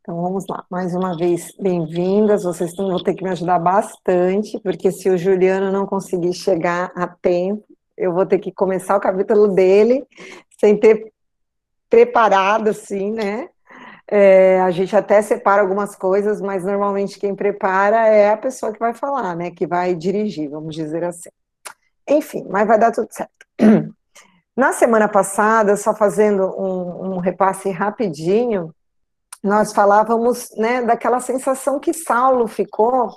Então vamos lá, mais uma vez, bem-vindas. Vocês vão ter que me ajudar bastante, porque se o Juliano não conseguir chegar a tempo, eu vou ter que começar o capítulo dele sem ter preparado, assim, né? É, a gente até separa algumas coisas, mas normalmente quem prepara é a pessoa que vai falar, né? Que vai dirigir, vamos dizer assim. Enfim, mas vai dar tudo certo. Na semana passada, só fazendo um, um repasse rapidinho, nós falávamos né, daquela sensação que Saulo ficou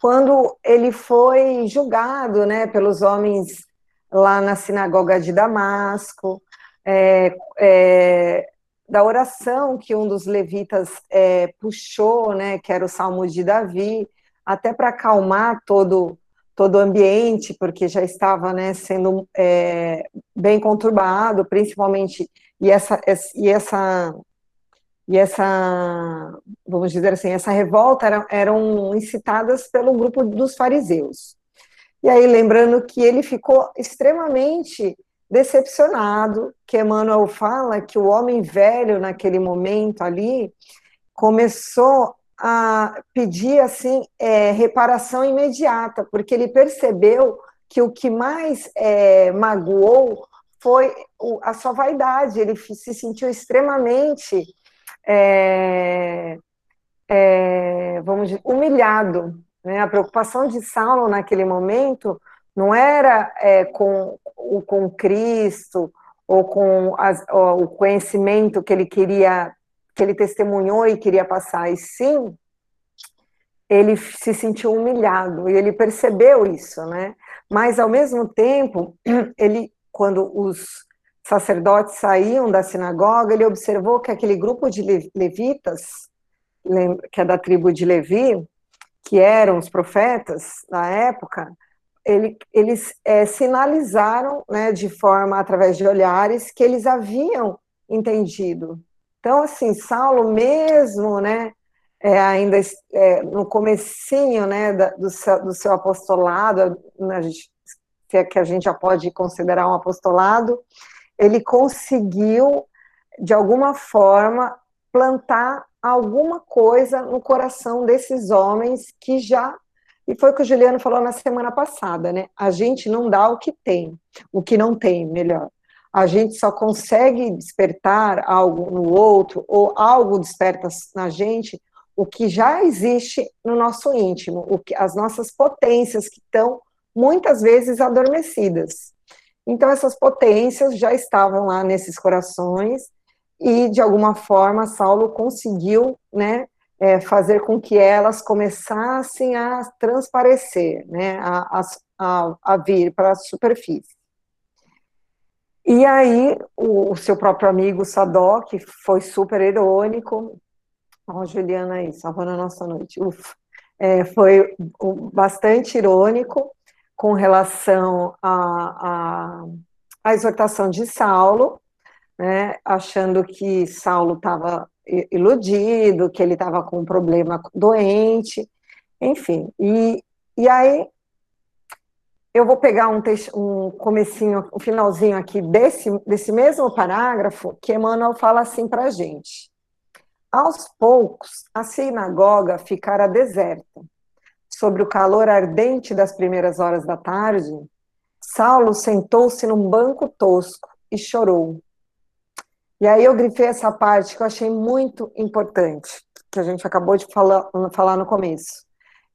quando ele foi julgado né, pelos homens lá na sinagoga de Damasco, é, é, da oração que um dos levitas é, puxou, né, que era o Salmo de Davi, até para acalmar todo todo o ambiente, porque já estava né, sendo é, bem conturbado, principalmente, e essa, e essa, e essa, vamos dizer assim, essa revolta era, eram incitadas pelo grupo dos fariseus. E aí, lembrando que ele ficou extremamente decepcionado, que Emmanuel fala que o homem velho, naquele momento ali, começou a pedir assim é, reparação imediata, porque ele percebeu que o que mais é, magoou foi a sua vaidade. Ele se sentiu extremamente, é, é, vamos dizer, humilhado. Né? A preocupação de Saulo naquele momento não era é, com, com Cristo ou com as, o conhecimento que ele queria que ele testemunhou e queria passar, e sim, ele se sentiu humilhado e ele percebeu isso, né? Mas ao mesmo tempo, ele, quando os sacerdotes saíam da sinagoga, ele observou que aquele grupo de levitas, que é da tribo de Levi, que eram os profetas na época, ele, eles é, sinalizaram, né, de forma através de olhares, que eles haviam entendido então, assim, Saulo mesmo, né, é, ainda é, no comecinho, né, da, do, seu, do, seu, apostolado, né, se é que a gente já pode considerar um apostolado, ele conseguiu, de alguma forma, plantar alguma coisa no coração desses homens que já e foi o que o Juliano falou na semana passada, né? A gente não dá o que tem, o que não tem, melhor a gente só consegue despertar algo no outro, ou algo desperta na gente, o que já existe no nosso íntimo, o que, as nossas potências que estão muitas vezes adormecidas. Então, essas potências já estavam lá nesses corações, e de alguma forma Saulo conseguiu né, é, fazer com que elas começassem a transparecer, né, a, a, a vir para a superfície. E aí, o, o seu próprio amigo Sadoc foi super irônico. Ó, Juliana aí, salvando a nossa noite. Ufa. É, foi bastante irônico com relação à a, a, exortação de Saulo, né, achando que Saulo estava iludido, que ele estava com um problema doente, enfim. E, e aí eu vou pegar um, um comecinho, um finalzinho aqui desse, desse mesmo parágrafo que Emmanuel fala assim para a gente. Aos poucos, a sinagoga ficara deserta. Sobre o calor ardente das primeiras horas da tarde, Saulo sentou-se num banco tosco e chorou. E aí eu grifei essa parte que eu achei muito importante, que a gente acabou de falar, falar no começo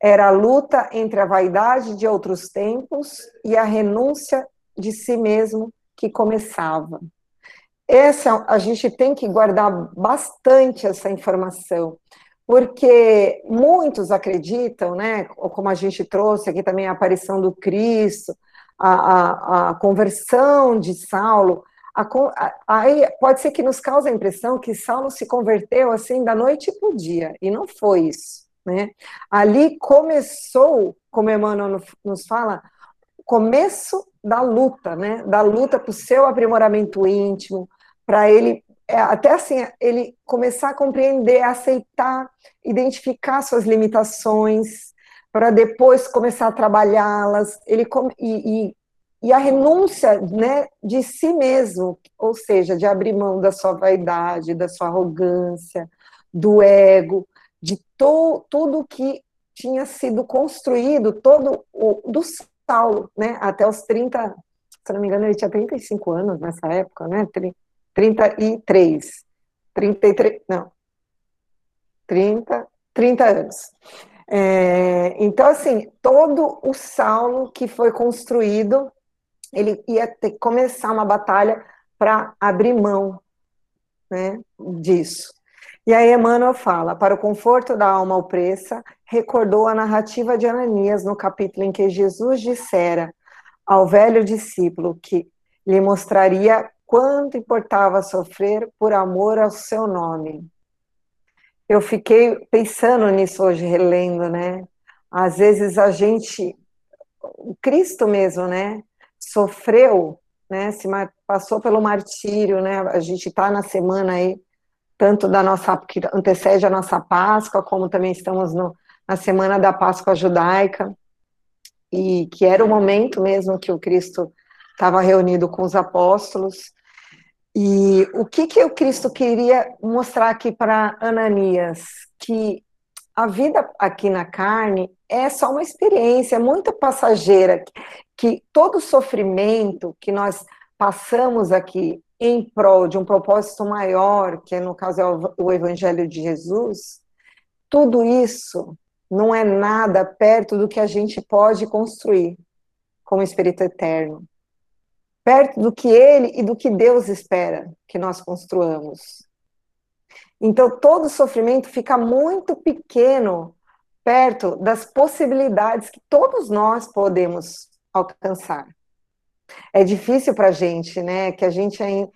era a luta entre a vaidade de outros tempos e a renúncia de si mesmo que começava. Essa a gente tem que guardar bastante essa informação, porque muitos acreditam, né, como a gente trouxe aqui também a aparição do Cristo, a, a, a conversão de Saulo, aí pode ser que nos cause a impressão que Saulo se converteu assim da noite para o dia, e não foi isso. Né? Ali começou, como Emmanuel nos fala, começo da luta, né? da luta para o seu aprimoramento íntimo, para ele, é, até assim, ele começar a compreender, aceitar, identificar suas limitações, para depois começar a trabalhá-las, ele e, e, e a renúncia né, de si mesmo, ou seja, de abrir mão da sua vaidade, da sua arrogância, do ego, de to, tudo que tinha sido construído, todo o do Saulo, né, até os 30, se não me engano, ele tinha 35 anos nessa época, né, 33, 33, não, 30, 30 anos. É, então, assim, todo o Saulo que foi construído, ele ia ter que começar uma batalha para abrir mão né, disso. E aí Emmanuel fala, para o conforto da alma opressa, recordou a narrativa de Ananias no capítulo em que Jesus dissera ao velho discípulo que lhe mostraria quanto importava sofrer por amor ao seu nome. Eu fiquei pensando nisso hoje, relendo, né? Às vezes a gente, o Cristo mesmo, né? Sofreu, né? Se passou pelo martírio, né? A gente está na semana aí tanto da nossa, que antecede a nossa Páscoa, como também estamos no, na semana da Páscoa judaica, e que era o momento mesmo que o Cristo estava reunido com os apóstolos. E o que, que o Cristo queria mostrar aqui para Ananias? Que a vida aqui na carne é só uma experiência, é muito passageira, que todo sofrimento que nós passamos aqui em prol de um propósito maior, que no caso é o Evangelho de Jesus, tudo isso não é nada perto do que a gente pode construir como Espírito Eterno. Perto do que Ele e do que Deus espera que nós construamos. Então, todo sofrimento fica muito pequeno perto das possibilidades que todos nós podemos alcançar é difícil para a gente, né? Que a gente ainda.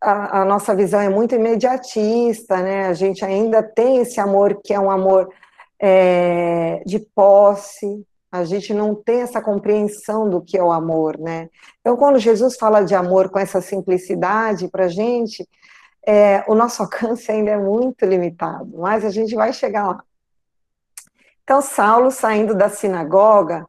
A, a, nossa visão é muito imediatista, né? A gente ainda tem esse amor que é um amor é, de posse, a gente não tem essa compreensão do que é o amor, né? Então, quando Jesus fala de amor com essa simplicidade para a gente, é, o nosso alcance ainda é muito limitado, mas a gente vai chegar lá. Então, Saulo, saindo da sinagoga,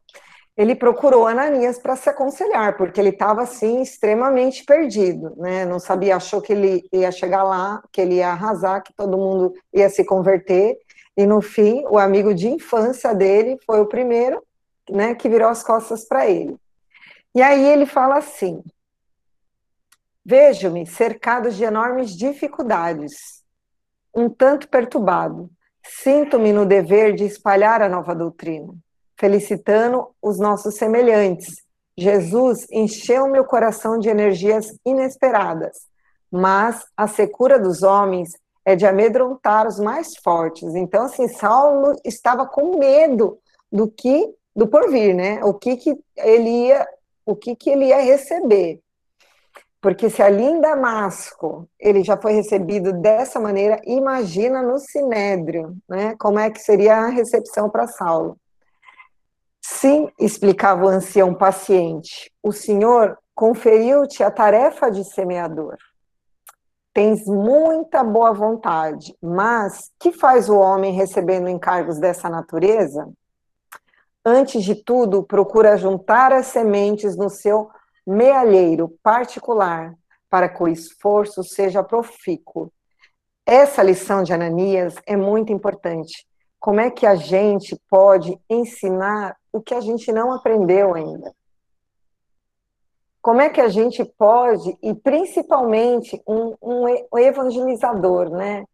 ele procurou Ananias para se aconselhar, porque ele estava assim extremamente perdido, né? Não sabia, achou que ele ia chegar lá, que ele ia arrasar, que todo mundo ia se converter, e no fim, o amigo de infância dele foi o primeiro, né, que virou as costas para ele. E aí ele fala assim: Vejo-me cercado de enormes dificuldades, um tanto perturbado. Sinto-me no dever de espalhar a nova doutrina felicitando os nossos semelhantes. Jesus encheu meu coração de energias inesperadas, mas a secura dos homens é de amedrontar os mais fortes. Então, assim, Saulo estava com medo do que do porvir, né? O que que ele ia, o que que ele ia receber? Porque se ali em Damasco ele já foi recebido dessa maneira, imagina no Sinédrio, né? Como é que seria a recepção para Saulo? Sim, explicava o ancião paciente, o Senhor conferiu-te a tarefa de semeador. Tens muita boa vontade, mas que faz o homem recebendo encargos dessa natureza? Antes de tudo, procura juntar as sementes no seu mealheiro particular, para que o esforço seja profícuo. Essa lição de Ananias é muito importante. Como é que a gente pode ensinar o que a gente não aprendeu ainda. Como é que a gente pode, e principalmente um, um evangelizador, né?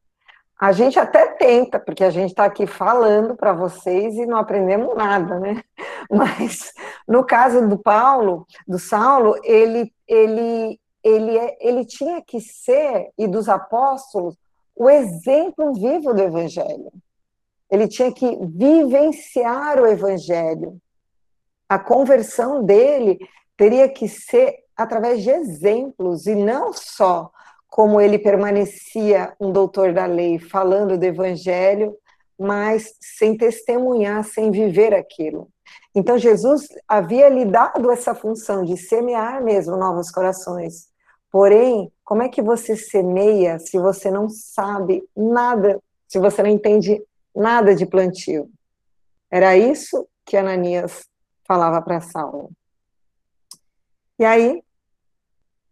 A gente até tenta, porque a gente está aqui falando para vocês e não aprendemos nada, né? Mas no caso do Paulo, do Saulo, ele, ele, ele, é, ele tinha que ser, e dos apóstolos, o exemplo vivo do Evangelho. Ele tinha que vivenciar o evangelho. A conversão dele teria que ser através de exemplos e não só como ele permanecia um doutor da lei falando do evangelho, mas sem testemunhar, sem viver aquilo. Então Jesus havia lhe dado essa função de semear mesmo novos corações. Porém, como é que você semeia se você não sabe nada, se você não entende nada de plantio. Era isso que Ananias falava para Saulo. E aí,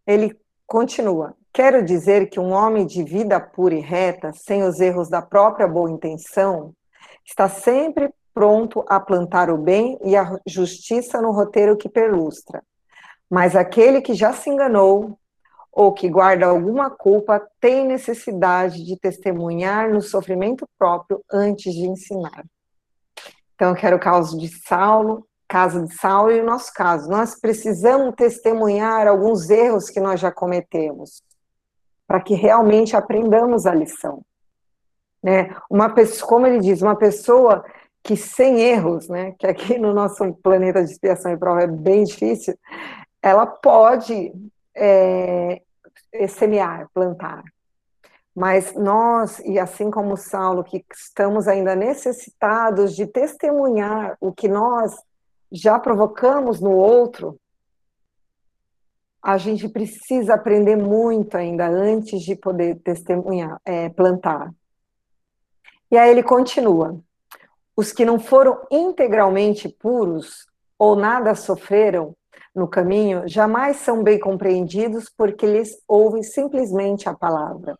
ele continua: Quero dizer que um homem de vida pura e reta, sem os erros da própria boa intenção, está sempre pronto a plantar o bem e a justiça no roteiro que perlustra. Mas aquele que já se enganou ou que guarda alguma culpa tem necessidade de testemunhar no sofrimento próprio antes de ensinar. Então, eu quero o caso de Saulo, caso de Saulo e o nosso caso. Nós precisamos testemunhar alguns erros que nós já cometemos, para que realmente aprendamos a lição. Né? Uma pessoa, como ele diz, uma pessoa que sem erros, né, que aqui no nosso planeta de expiação e prova é bem difícil, ela pode é, semear, plantar. Mas nós, e assim como Saulo, que estamos ainda necessitados de testemunhar o que nós já provocamos no outro, a gente precisa aprender muito ainda antes de poder testemunhar, é, plantar. E aí ele continua: os que não foram integralmente puros ou nada sofreram no caminho jamais são bem compreendidos porque lhes ouvem simplesmente a palavra.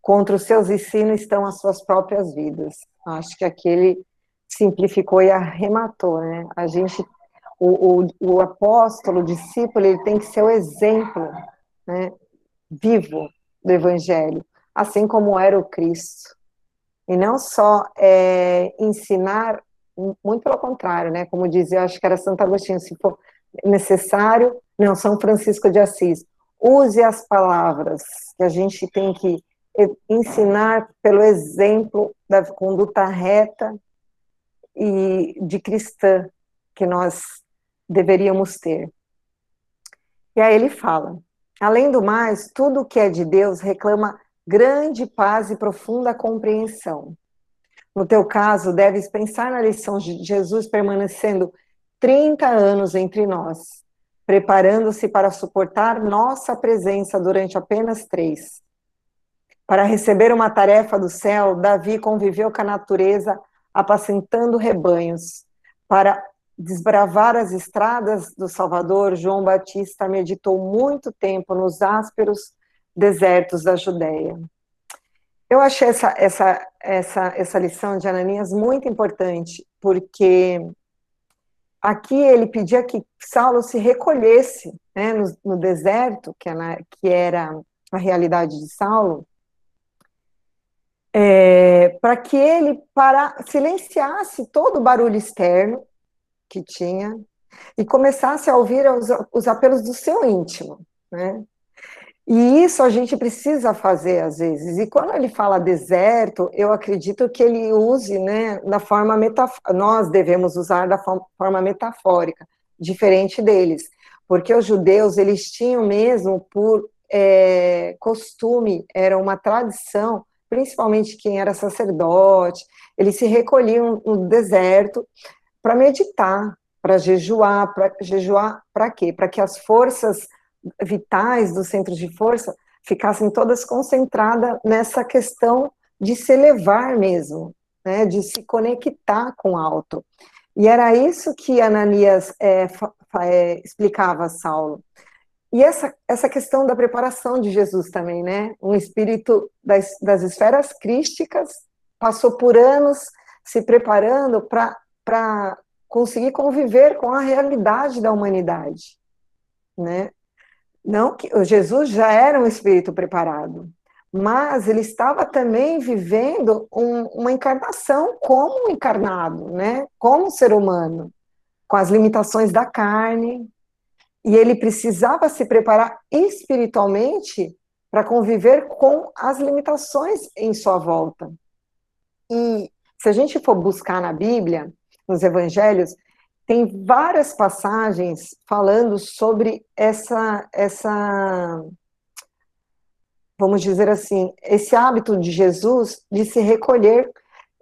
Contra os seus ensinos estão as suas próprias vidas. Acho que aqui ele simplificou e arrematou, né? A gente, o, o, o apóstolo, o discípulo, ele tem que ser o exemplo, né? Vivo do evangelho, assim como era o Cristo. E não só é, ensinar, muito pelo contrário, né? Como dizia, acho que era Santo Agostinho, se for necessário, não, São Francisco de Assis, use as palavras, que a gente tem que ensinar pelo exemplo da conduta reta e de cristã que nós deveríamos ter. E aí ele fala: além do mais, tudo que é de Deus reclama grande paz e profunda compreensão. No teu caso, deves pensar na lição de Jesus permanecendo 30 anos entre nós, preparando-se para suportar nossa presença durante apenas três. Para receber uma tarefa do céu, Davi conviveu com a natureza, apacentando rebanhos. Para desbravar as estradas do Salvador, João Batista meditou muito tempo nos ásperos desertos da Judéia. Eu achei essa, essa, essa, essa lição de Ananias muito importante, porque aqui ele pedia que Saulo se recolhesse né, no, no, deserto, que era, que era, a realidade de Saulo, é, para que ele para, silenciasse todo o barulho externo que tinha e começasse a ouvir os, os apelos do seu íntimo, né? E isso a gente precisa fazer às vezes. E quando ele fala deserto, eu acredito que ele use, né, da forma metafórica. Nós devemos usar da forma metafórica, diferente deles, porque os judeus eles tinham mesmo por é, costume, era uma tradição, principalmente quem era sacerdote, eles se recolhiam no deserto para meditar, para jejuar, para jejuar para quê? Para que as forças vitais dos centros de força ficassem todas concentradas nessa questão de se elevar mesmo, né, de se conectar com o alto. E era isso que Ananias é, é, explicava a Saulo. E essa, essa questão da preparação de Jesus também, né? Um espírito das, das esferas crísticas passou por anos se preparando para conseguir conviver com a realidade da humanidade, né? Não que Jesus já era um espírito preparado, mas ele estava também vivendo um, uma encarnação como encarnado, né? Como ser humano, com as limitações da carne, e ele precisava se preparar espiritualmente para conviver com as limitações em sua volta. E se a gente for buscar na Bíblia, nos evangelhos, tem várias passagens falando sobre essa essa vamos dizer assim, esse hábito de Jesus de se recolher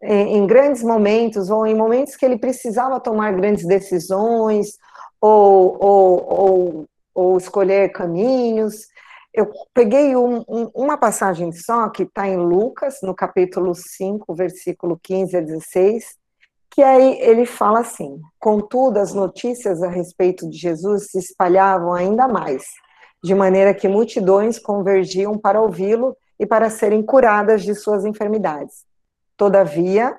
em, em grandes momentos ou em momentos que ele precisava tomar grandes decisões ou, ou, ou, ou escolher caminhos. Eu peguei um, um, uma passagem só que está em Lucas, no capítulo 5, versículo 15 a 16, Que aí ele fala assim: contudo, as notícias a respeito de Jesus se espalhavam ainda mais, de maneira que multidões convergiam para ouvi-lo e para serem curadas de suas enfermidades. Todavia,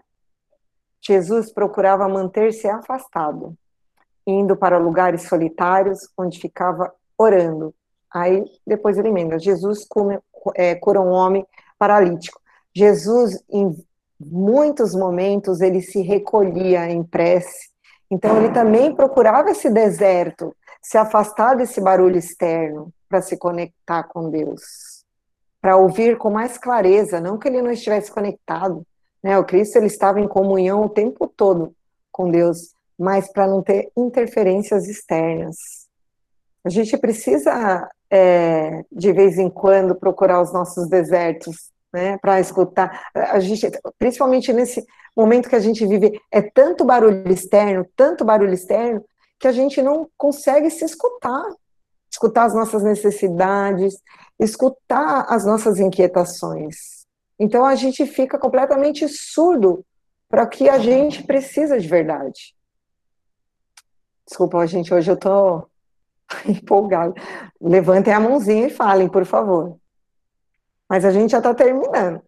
Jesus procurava manter-se afastado, indo para lugares solitários onde ficava orando. Aí depois ele emenda: Jesus é, cura um homem paralítico. Jesus, muitos momentos, ele se recolhia em prece. Então ele também procurava esse deserto, se afastar desse barulho externo para se conectar com Deus, para ouvir com mais clareza, não que ele não estivesse conectado, né? O Cristo ele estava em comunhão o tempo todo com Deus, mas para não ter interferências externas. A gente precisa, é, de vez em quando, procurar os nossos desertos, né, para escutar. A gente, principalmente nesse momento que a gente vive, é tanto barulho externo, tanto barulho externo, que a gente não consegue se escutar, escutar as nossas necessidades, escutar as nossas inquietações. Então a gente fica completamente surdo para o que a gente precisa de verdade. Desculpa, gente, hoje eu tô empolgada. Levantem a mãozinha e falem, por favor. Mas a gente já está terminando.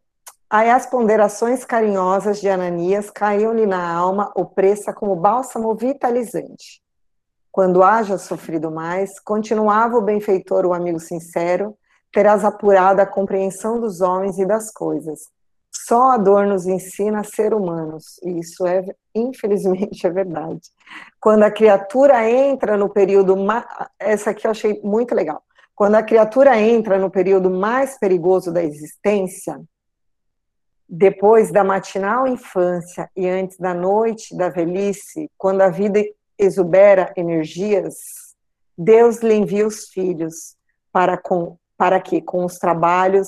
Aí as ponderações carinhosas de Ananias caíam-lhe na alma, opressa como bálsamo vitalizante. Quando haja sofrido mais, continuava o benfeitor, o amigo sincero, terás apurado a compreensão dos homens e das coisas. Só a dor nos ensina a ser humanos, e isso é, infelizmente, é verdade. Quando a criatura entra no período, essa aqui eu achei muito legal. Quando a criatura entra no período mais perigoso da existência, depois da matinal infância e antes da noite da velhice, quando a vida exubera energias, Deus lhe envia os filhos para com para que, com os trabalhos,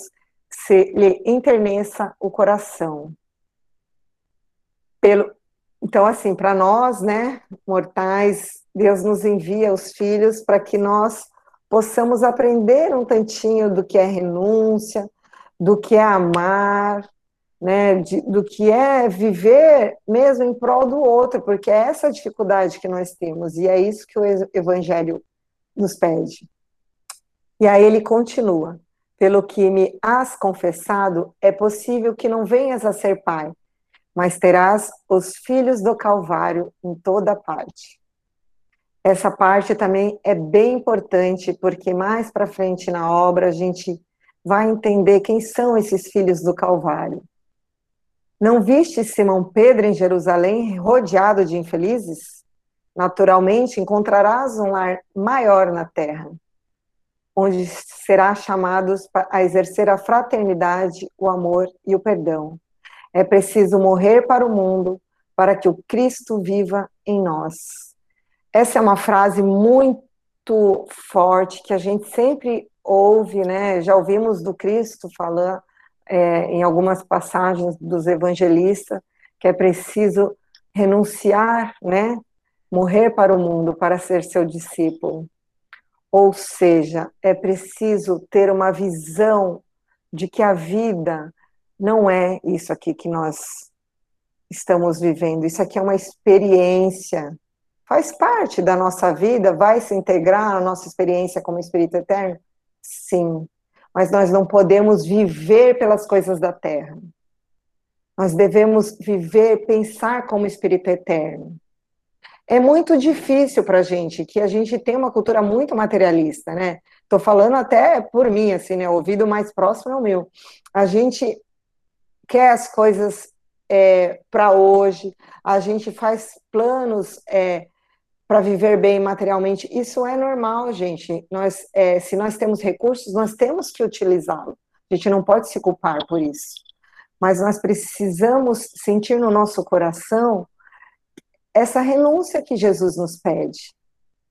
se lhe enterneça o coração. Pelo, então, assim, para nós, né, mortais, Deus nos envia os filhos para que nós possamos aprender um tantinho do que é renúncia, do que é amar, né, de, do que é viver mesmo em prol do outro, porque é essa dificuldade que nós temos, e é isso que o Evangelho nos pede. E aí ele continua: pelo que me has confessado, é possível que não venhas a ser pai, mas terás os filhos do Calvário em toda parte. Essa parte também é bem importante, porque mais para frente na obra a gente vai entender quem são esses filhos do Calvário. Não viste Simão Pedro em Jerusalém rodeado de infelizes? Naturalmente encontrarás um lar maior na terra onde será chamados a exercer a fraternidade, o amor e o perdão. É preciso morrer para o mundo para que o Cristo viva em nós. Essa é uma frase muito forte que a gente sempre ouve, né? Já ouvimos do Cristo falando é, em algumas passagens dos evangelistas que é preciso renunciar, né? Morrer para o mundo para ser seu discípulo. Ou seja, é preciso ter uma visão de que a vida não é isso aqui que nós estamos vivendo, isso aqui é uma experiência, faz parte da nossa vida, vai se integrar na nossa experiência como Espírito Eterno? Sim, mas nós não podemos viver pelas coisas da terra. Nós devemos viver, pensar como Espírito Eterno. É muito difícil para a gente, que a gente tem uma cultura muito materialista, né? Estou falando até por mim, assim, né? O ouvido mais próximo é o meu. A gente quer as coisas é, para hoje, a gente faz planos é, para viver bem materialmente. Isso é normal, gente. Nós, é, se nós temos recursos, nós temos que utilizá-los. A gente não pode se culpar por isso. Mas nós precisamos sentir no nosso coração essa renúncia que Jesus nos pede,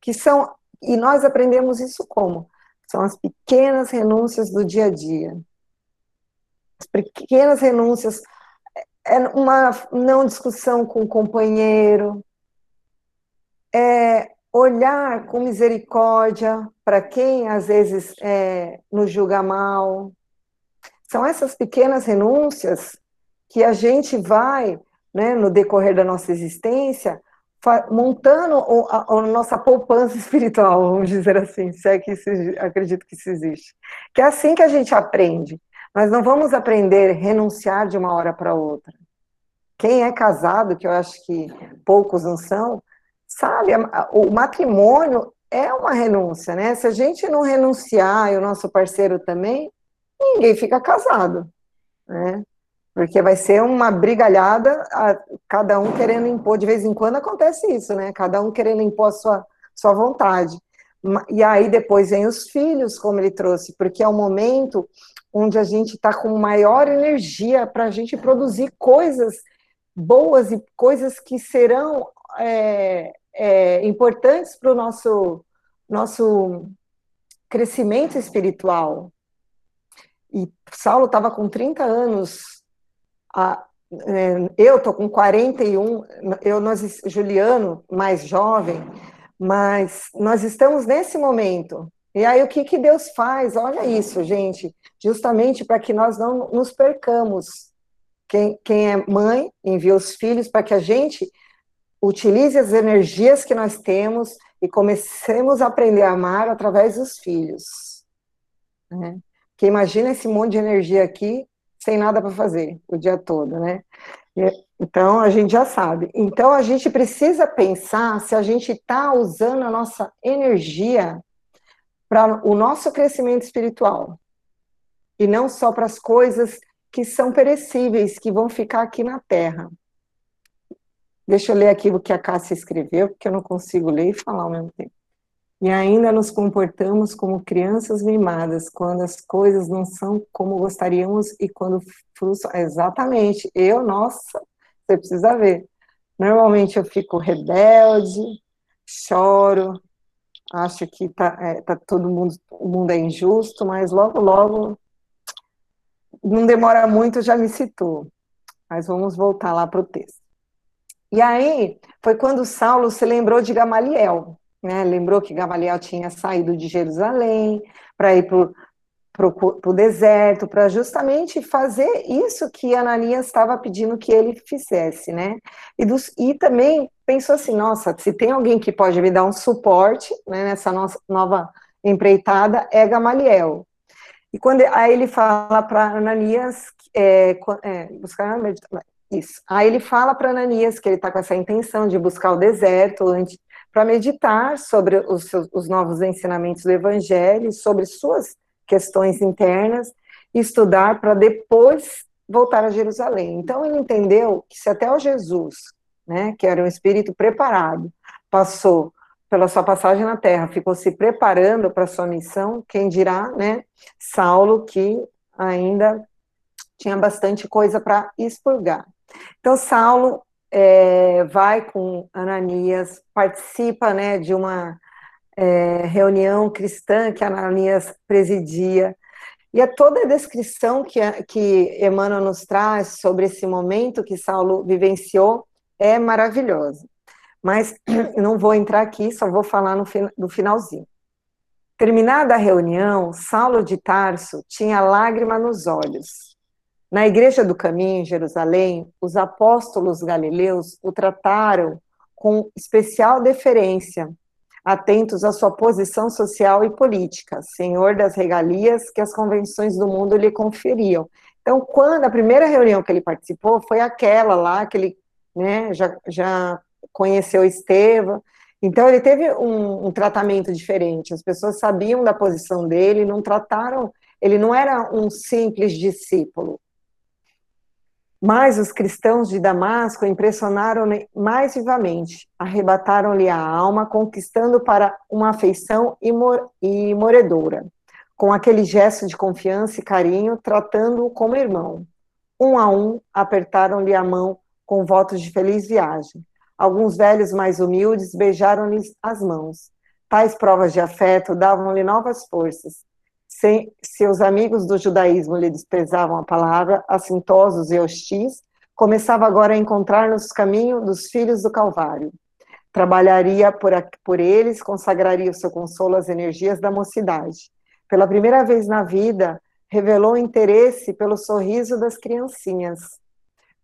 que são e nós aprendemos isso como são as pequenas renúncias do dia a dia. As pequenas renúncias é uma não discussão com o companheiro, é olhar com misericórdia para quem às vezes é, nos julga mal. São essas pequenas renúncias que a gente vai né, no decorrer da nossa existência, montando a, a, nossa poupança espiritual, vamos dizer assim, se é que isso, acredito que isso existe. Que é assim que a gente aprende. Nós não vamos aprender a renunciar de uma hora para outra. Quem é casado, que eu acho que poucos não são, sabe, o matrimônio é uma renúncia, né? Se a gente não renunciar e o nosso parceiro também, ninguém fica casado, né? Porque vai ser uma brigalhada, a, cada um querendo impor, de vez em quando acontece isso, né? Cada um querendo impor a sua, sua vontade. E aí depois vem os filhos, como ele trouxe, porque é o momento onde a gente está com maior energia para a gente produzir coisas boas e coisas que serão é, é, importantes para o nosso, nosso crescimento espiritual. E Saulo estava com 30 anos, a, é, eu estou com 41, eu, nós, Juliano, mais jovem, mas nós estamos nesse momento. E aí o que, que Deus faz? Olha isso, gente, justamente para que nós não nos percamos. Quem, quem é mãe envia os filhos para que a gente utilize as energias que nós temos e comecemos a aprender a amar através dos filhos. Né? Que imagina esse monte de energia aqui sem nada para fazer o dia todo, né? Então a gente já sabe. Então a gente precisa pensar se a gente está usando a nossa energia para o nosso crescimento espiritual e não só para as coisas que são perecíveis, que vão ficar aqui na Terra. Deixa eu ler aqui o que a Cássia escreveu, porque eu não consigo ler e falar ao mesmo tempo. E ainda nos comportamos como crianças mimadas, quando as coisas não são como gostaríamos e quando frustram. Exatamente. Eu, nossa, você precisa ver. Normalmente eu fico rebelde, choro, acho que tá, é, tá todo mundo, o mundo é injusto, mas logo, logo, não demora muito, já me citou. Mas vamos voltar lá para o texto. E aí foi quando Saulo se lembrou de Gamaliel, né? Lembrou que Gamaliel tinha saído de Jerusalém para ir para o deserto, para justamente fazer isso que Ananias estava pedindo que ele fizesse, né? E, dos, e também pensou assim, nossa, se tem alguém que pode me dar um suporte né, nessa nossa nova empreitada, é Gamaliel. E quando aí ele fala para Ananias é, é, buscar isso. Aí ele fala para Ananias que ele está com essa intenção de buscar o deserto para meditar sobre os, seus, os novos ensinamentos do Evangelho, sobre suas questões internas, estudar para depois voltar a Jerusalém. Então ele entendeu que se até o Jesus, né, que era um espírito preparado, passou pela sua passagem na Terra, ficou se preparando para sua missão, quem dirá, né, Saulo, que ainda tinha bastante coisa para expurgar. Então, Saulo é, vai com Ananias, participa né, de uma é, reunião cristã que Ananias presidia, e a toda a descrição que, que Emmanuel nos traz sobre esse momento que Saulo vivenciou é maravilhosa. Mas não vou entrar aqui, só vou falar no, no finalzinho. Terminada a reunião, Saulo de Tarso tinha lágrima nos olhos na Igreja do Caminho, em Jerusalém, os apóstolos galileus o trataram com especial deferência, atentos à sua posição social e política, senhor das regalias que as convenções do mundo lhe conferiam. Então, quando a primeira reunião que ele participou foi aquela lá que ele né, já, já conheceu Estevão, então ele teve um, um, tratamento diferente. As pessoas sabiam da posição dele, não trataram. Ele não era um simples discípulo. Mas os cristãos de Damasco impressionaram-lhe mais vivamente, arrebataram-lhe a alma, conquistando para uma afeição imoredora, com aquele gesto de confiança e carinho, tratando-o como irmão. Um a um, apertaram-lhe a mão com votos de feliz viagem. Alguns velhos mais humildes beijaram-lhe as mãos. Tais provas de afeto davam-lhe novas forças, se seus amigos do judaísmo lhe desprezavam a palavra, assintosos e hostis, começava agora a encontrar nos caminhos dos filhos do Calvário. Trabalharia por, por eles, consagraria o seu consolo às energias da mocidade. Pela primeira vez na vida, revelou interesse pelo sorriso das criancinhas.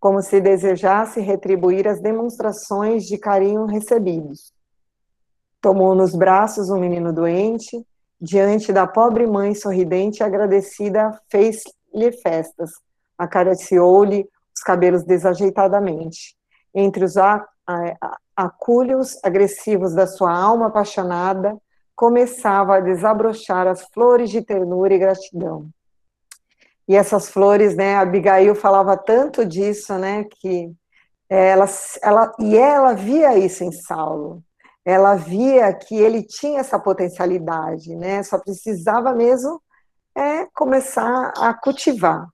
como se desejasse retribuir as demonstrações de carinho recebidos. Tomou nos braços um menino doente, diante da pobre mãe sorridente e agradecida, fez-lhe festas, acariciou-lhe os cabelos desajeitadamente. Entre os acúlios agressivos da sua alma apaixonada, começava a desabrochar as flores de ternura e gratidão. E essas flores, né, Abigail falava tanto disso, né, que ela, ela, e ela via isso em Saulo. Ela via que ele tinha essa potencialidade, né, só precisava mesmo é, começar a cultivar.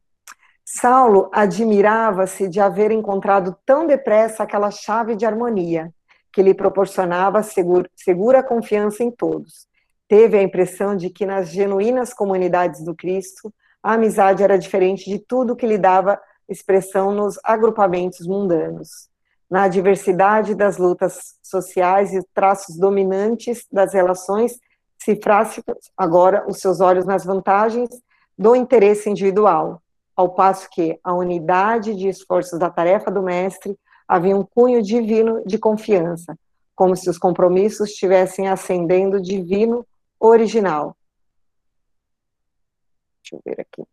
Saulo admirava-se de haver encontrado tão depressa aquela chave de harmonia, que lhe proporcionava segura, segura confiança em todos. Teve a impressão de que nas genuínas comunidades do Cristo, a amizade era diferente de tudo que lhe dava expressão nos agrupamentos mundanos. Na diversidade das lutas sociais e traços dominantes das relações, cifrasse agora os seus olhos nas vantagens do interesse individual, ao passo que a unidade de esforços da tarefa do mestre havia um cunho divino de confiança, como se os compromissos estivessem ascendendo divino original. Deixa eu ver aqui.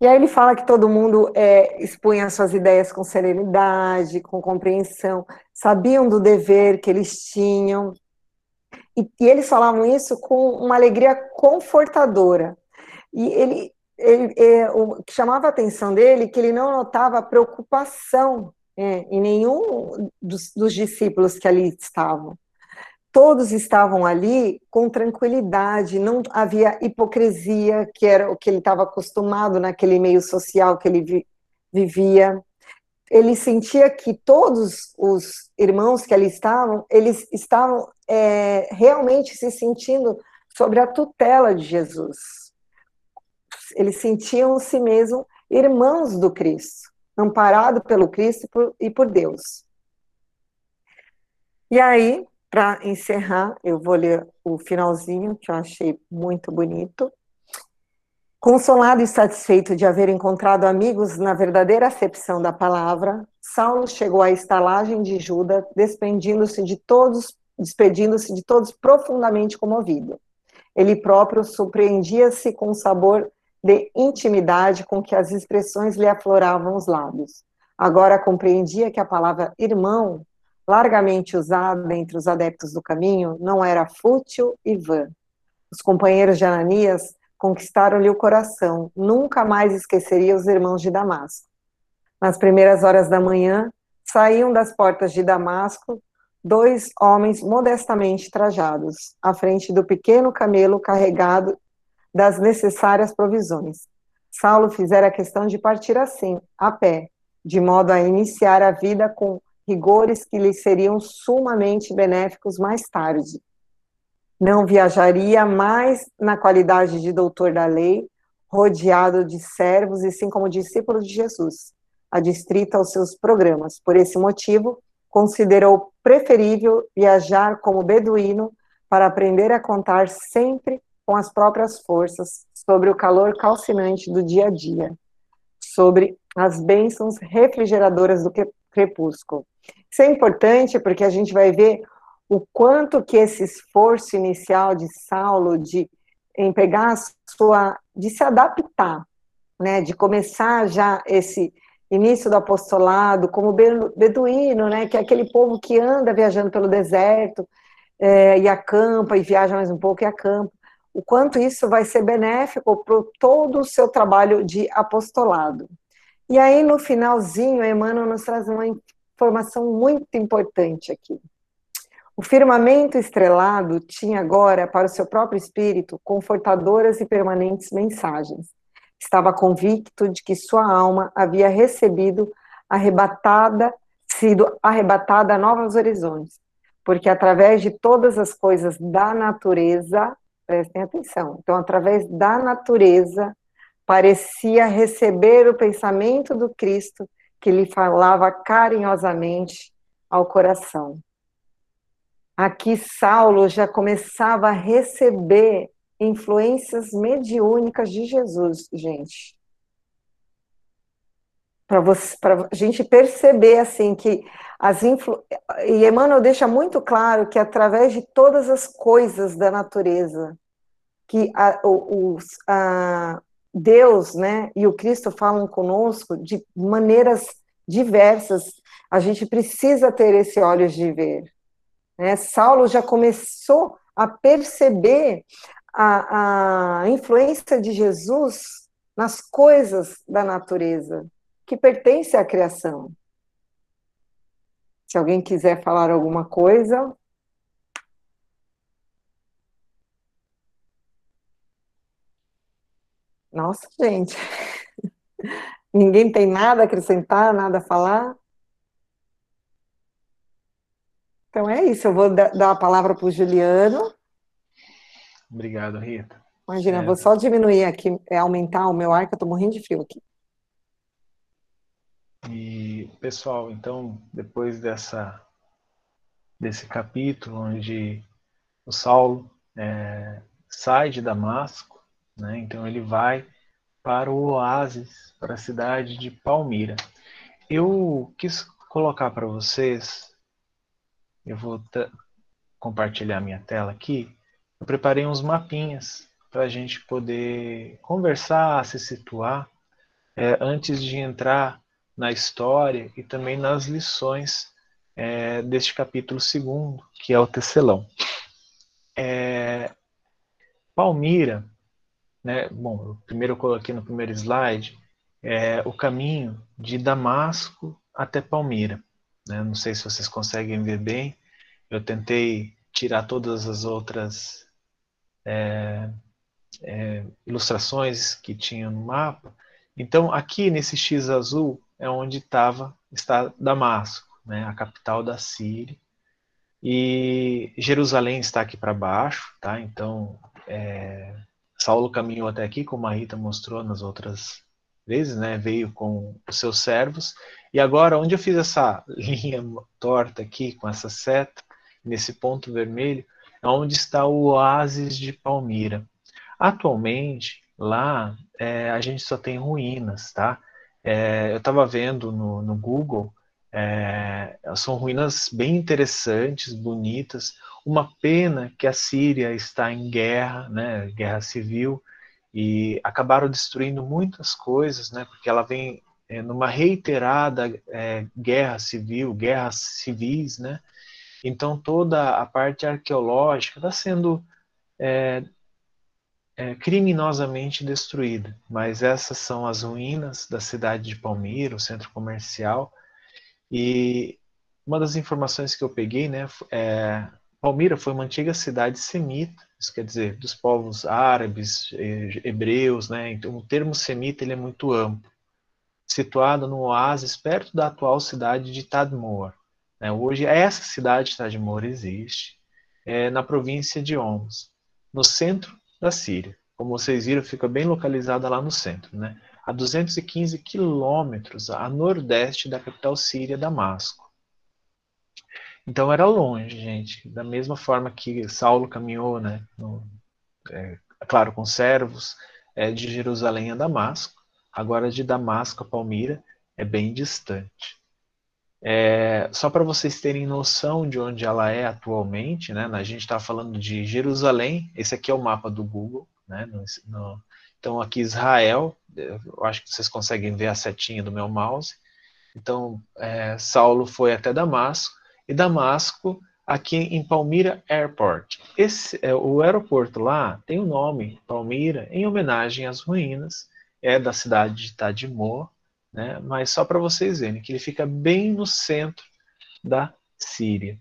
E aí ele fala que todo mundo é, expunha suas ideias com serenidade, com compreensão, sabiam do dever que eles tinham, e, e eles falavam isso com uma alegria confortadora. E ele, ele, é, o que chamava a atenção dele que ele não notava preocupação é, em nenhum dos, dos discípulos que ali estavam. Todos estavam ali com tranquilidade, não havia hipocrisia, que era o que ele estava acostumado naquele meio social que ele vi, vivia. Ele sentia que todos os irmãos que ali estavam, eles estavam é, realmente se sentindo sobre a tutela de Jesus eles sentiam-se mesmo irmãos do Cristo, amparados pelo Cristo e por, e por Deus. E aí, para encerrar, eu vou ler o finalzinho, que eu achei muito bonito. Consolado e satisfeito de haver encontrado amigos na verdadeira acepção da palavra, Saulo chegou à estalagem de Judas, despedindo-se de todos, despedindo-se de todos profundamente comovido. Ele próprio surpreendia-se com o sabor de intimidade com que as expressões lhe afloravam os lábios. Agora compreendia que a palavra irmão, largamente usada entre os adeptos do caminho, não era fútil e vã. Os companheiros de Ananias conquistaram-lhe o coração, nunca mais esqueceria os irmãos de Damasco. Nas primeiras horas da manhã, saíam das portas de Damasco dois homens modestamente trajados, à frente do pequeno camelo carregado das necessárias provisões. Saulo fizera questão de partir assim, a pé, de modo a iniciar a vida com rigores que lhe seriam sumamente benéficos mais tarde. Não viajaria mais na qualidade de doutor da lei, rodeado de servos e sim como discípulo de Jesus, adstrito aos seus programas. Por esse motivo, considerou preferível viajar como beduíno para aprender a contar sempre com as próprias forças sobre o calor calcinante do dia a dia, sobre as bênçãos refrigeradoras do crepúsculo. Isso é importante porque a gente vai ver o quanto que esse esforço inicial de Saulo de em pegar a sua de se adaptar, né, de começar já esse início do apostolado como beduíno, né, que é aquele povo que anda viajando pelo deserto é, e acampa e viaja mais um pouco e acampa o quanto isso vai ser benéfico para todo o seu trabalho de apostolado. E aí, no finalzinho, Emmanuel nos traz uma informação muito importante aqui. O firmamento estrelado tinha agora, para o seu próprio espírito, confortadoras e permanentes mensagens. Estava convicto de que sua alma havia recebido arrebatada, sido arrebatada a novos horizontes, porque através de todas as coisas da natureza, prestem atenção. Então, através da natureza, parecia receber o pensamento do Cristo que lhe falava carinhosamente ao coração. Aqui Saulo já começava a receber influências mediúnicas de Jesus, gente. para a gente perceber assim que as influ... e Emmanuel deixa muito claro que através de todas as coisas da natureza que a, o, a Deus, né, e o Cristo falam conosco de maneiras diversas. A gente precisa ter esse olhos de ver. Né? Saulo já começou a perceber a, a influência de Jesus nas coisas da natureza que pertence à criação. Se alguém quiser falar alguma coisa. Nossa, gente. Ninguém tem nada a acrescentar, nada a falar? Então é isso, eu vou dar a palavra para o Juliano. Obrigado, Rita. Imagina, é. vou só diminuir aqui, é, aumentar o meu ar, que eu estou morrendo de frio aqui. E, pessoal, então, depois dessa, desse capítulo, onde o Saulo é, sai de Damasco, né, então ele vai para o oásis, para a cidade de Palmira. Eu quis colocar para vocês, eu vou compartilhar minha tela aqui, eu preparei uns mapinhas para a gente poder conversar, se situar, é, antes de entrar na história e também nas lições é, deste capítulo segundo, que é o tecelão. É, Palmira, né, bom, primeiro eu coloquei no primeiro slide, é o caminho de Damasco até Palmira. Né? Não sei se vocês conseguem ver bem, eu tentei tirar todas as outras é, é, ilustrações que tinha no mapa. Então, aqui nesse X azul é onde estava está Damasco, né, a capital da Síria. E Jerusalém está aqui para baixo, tá? Então, é, Saulo caminhou até aqui, como a Rita mostrou nas outras vezes, né? Veio com os seus servos. E agora, onde eu fiz essa linha torta aqui, com essa seta, nesse ponto vermelho, é onde está o oásis de Palmira. Atualmente, lá, é, a gente só tem ruínas, tá? É, eu estava vendo no, no Google, é, são ruínas bem interessantes, bonitas. Uma pena que a Síria está em guerra, né, guerra civil, e acabaram destruindo muitas coisas, né, porque ela vem é, numa reiterada é, guerra civil, guerras civis, né, então toda a parte arqueológica está sendo é, criminosamente destruída. Mas essas são as ruínas da cidade de Palmira, o centro comercial. E uma das informações que eu peguei, né, é, Palmira foi uma antiga cidade semita, isso quer dizer, dos povos árabes, hebreus, né? Então, o termo semita ele é muito amplo. Situada no oásis perto da atual cidade de Tadmor. Né? Hoje, essa cidade de Tadmor existe é, na província de Homs, no centro da Síria. Como vocês viram, fica bem localizada lá no centro, né? a 215 quilômetros a nordeste da capital síria, Damasco. Então era longe, gente. Da mesma forma que Saulo caminhou, né, no, é, claro, com servos, é, de Jerusalém a Damasco, agora de Damasco a Palmira é bem distante. É, só para vocês terem noção de onde ela é atualmente, né? A gente está falando de Jerusalém. Esse aqui é o mapa do Google, né? No, no, então aqui Israel. Eu acho que vocês conseguem ver a setinha do meu mouse. Então é, Saulo foi até Damasco e Damasco aqui em Palmira Airport. Esse é o aeroporto lá tem o nome Palmira em homenagem às ruínas é da cidade de Tadmor né? mas só para vocês verem que ele fica bem no centro da Síria.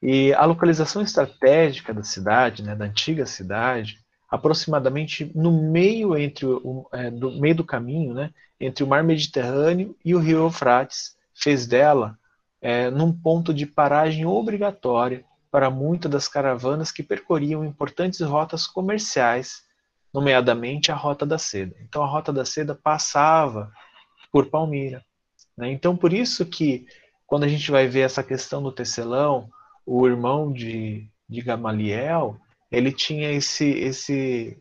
E a localização estratégica da cidade, né, da antiga cidade, aproximadamente no meio entre o é, do meio do caminho, né, entre o Mar Mediterrâneo e o Rio Eufrates, fez dela é, num ponto de paragem obrigatória para muitas das caravanas que percorriam importantes rotas comerciais, nomeadamente a Rota da Seda. Então a Rota da Seda passava por Palmira. Né? Então, por isso que, quando a gente vai ver essa questão do tecelão, o irmão de, de Gamaliel, ele tinha esse, esse,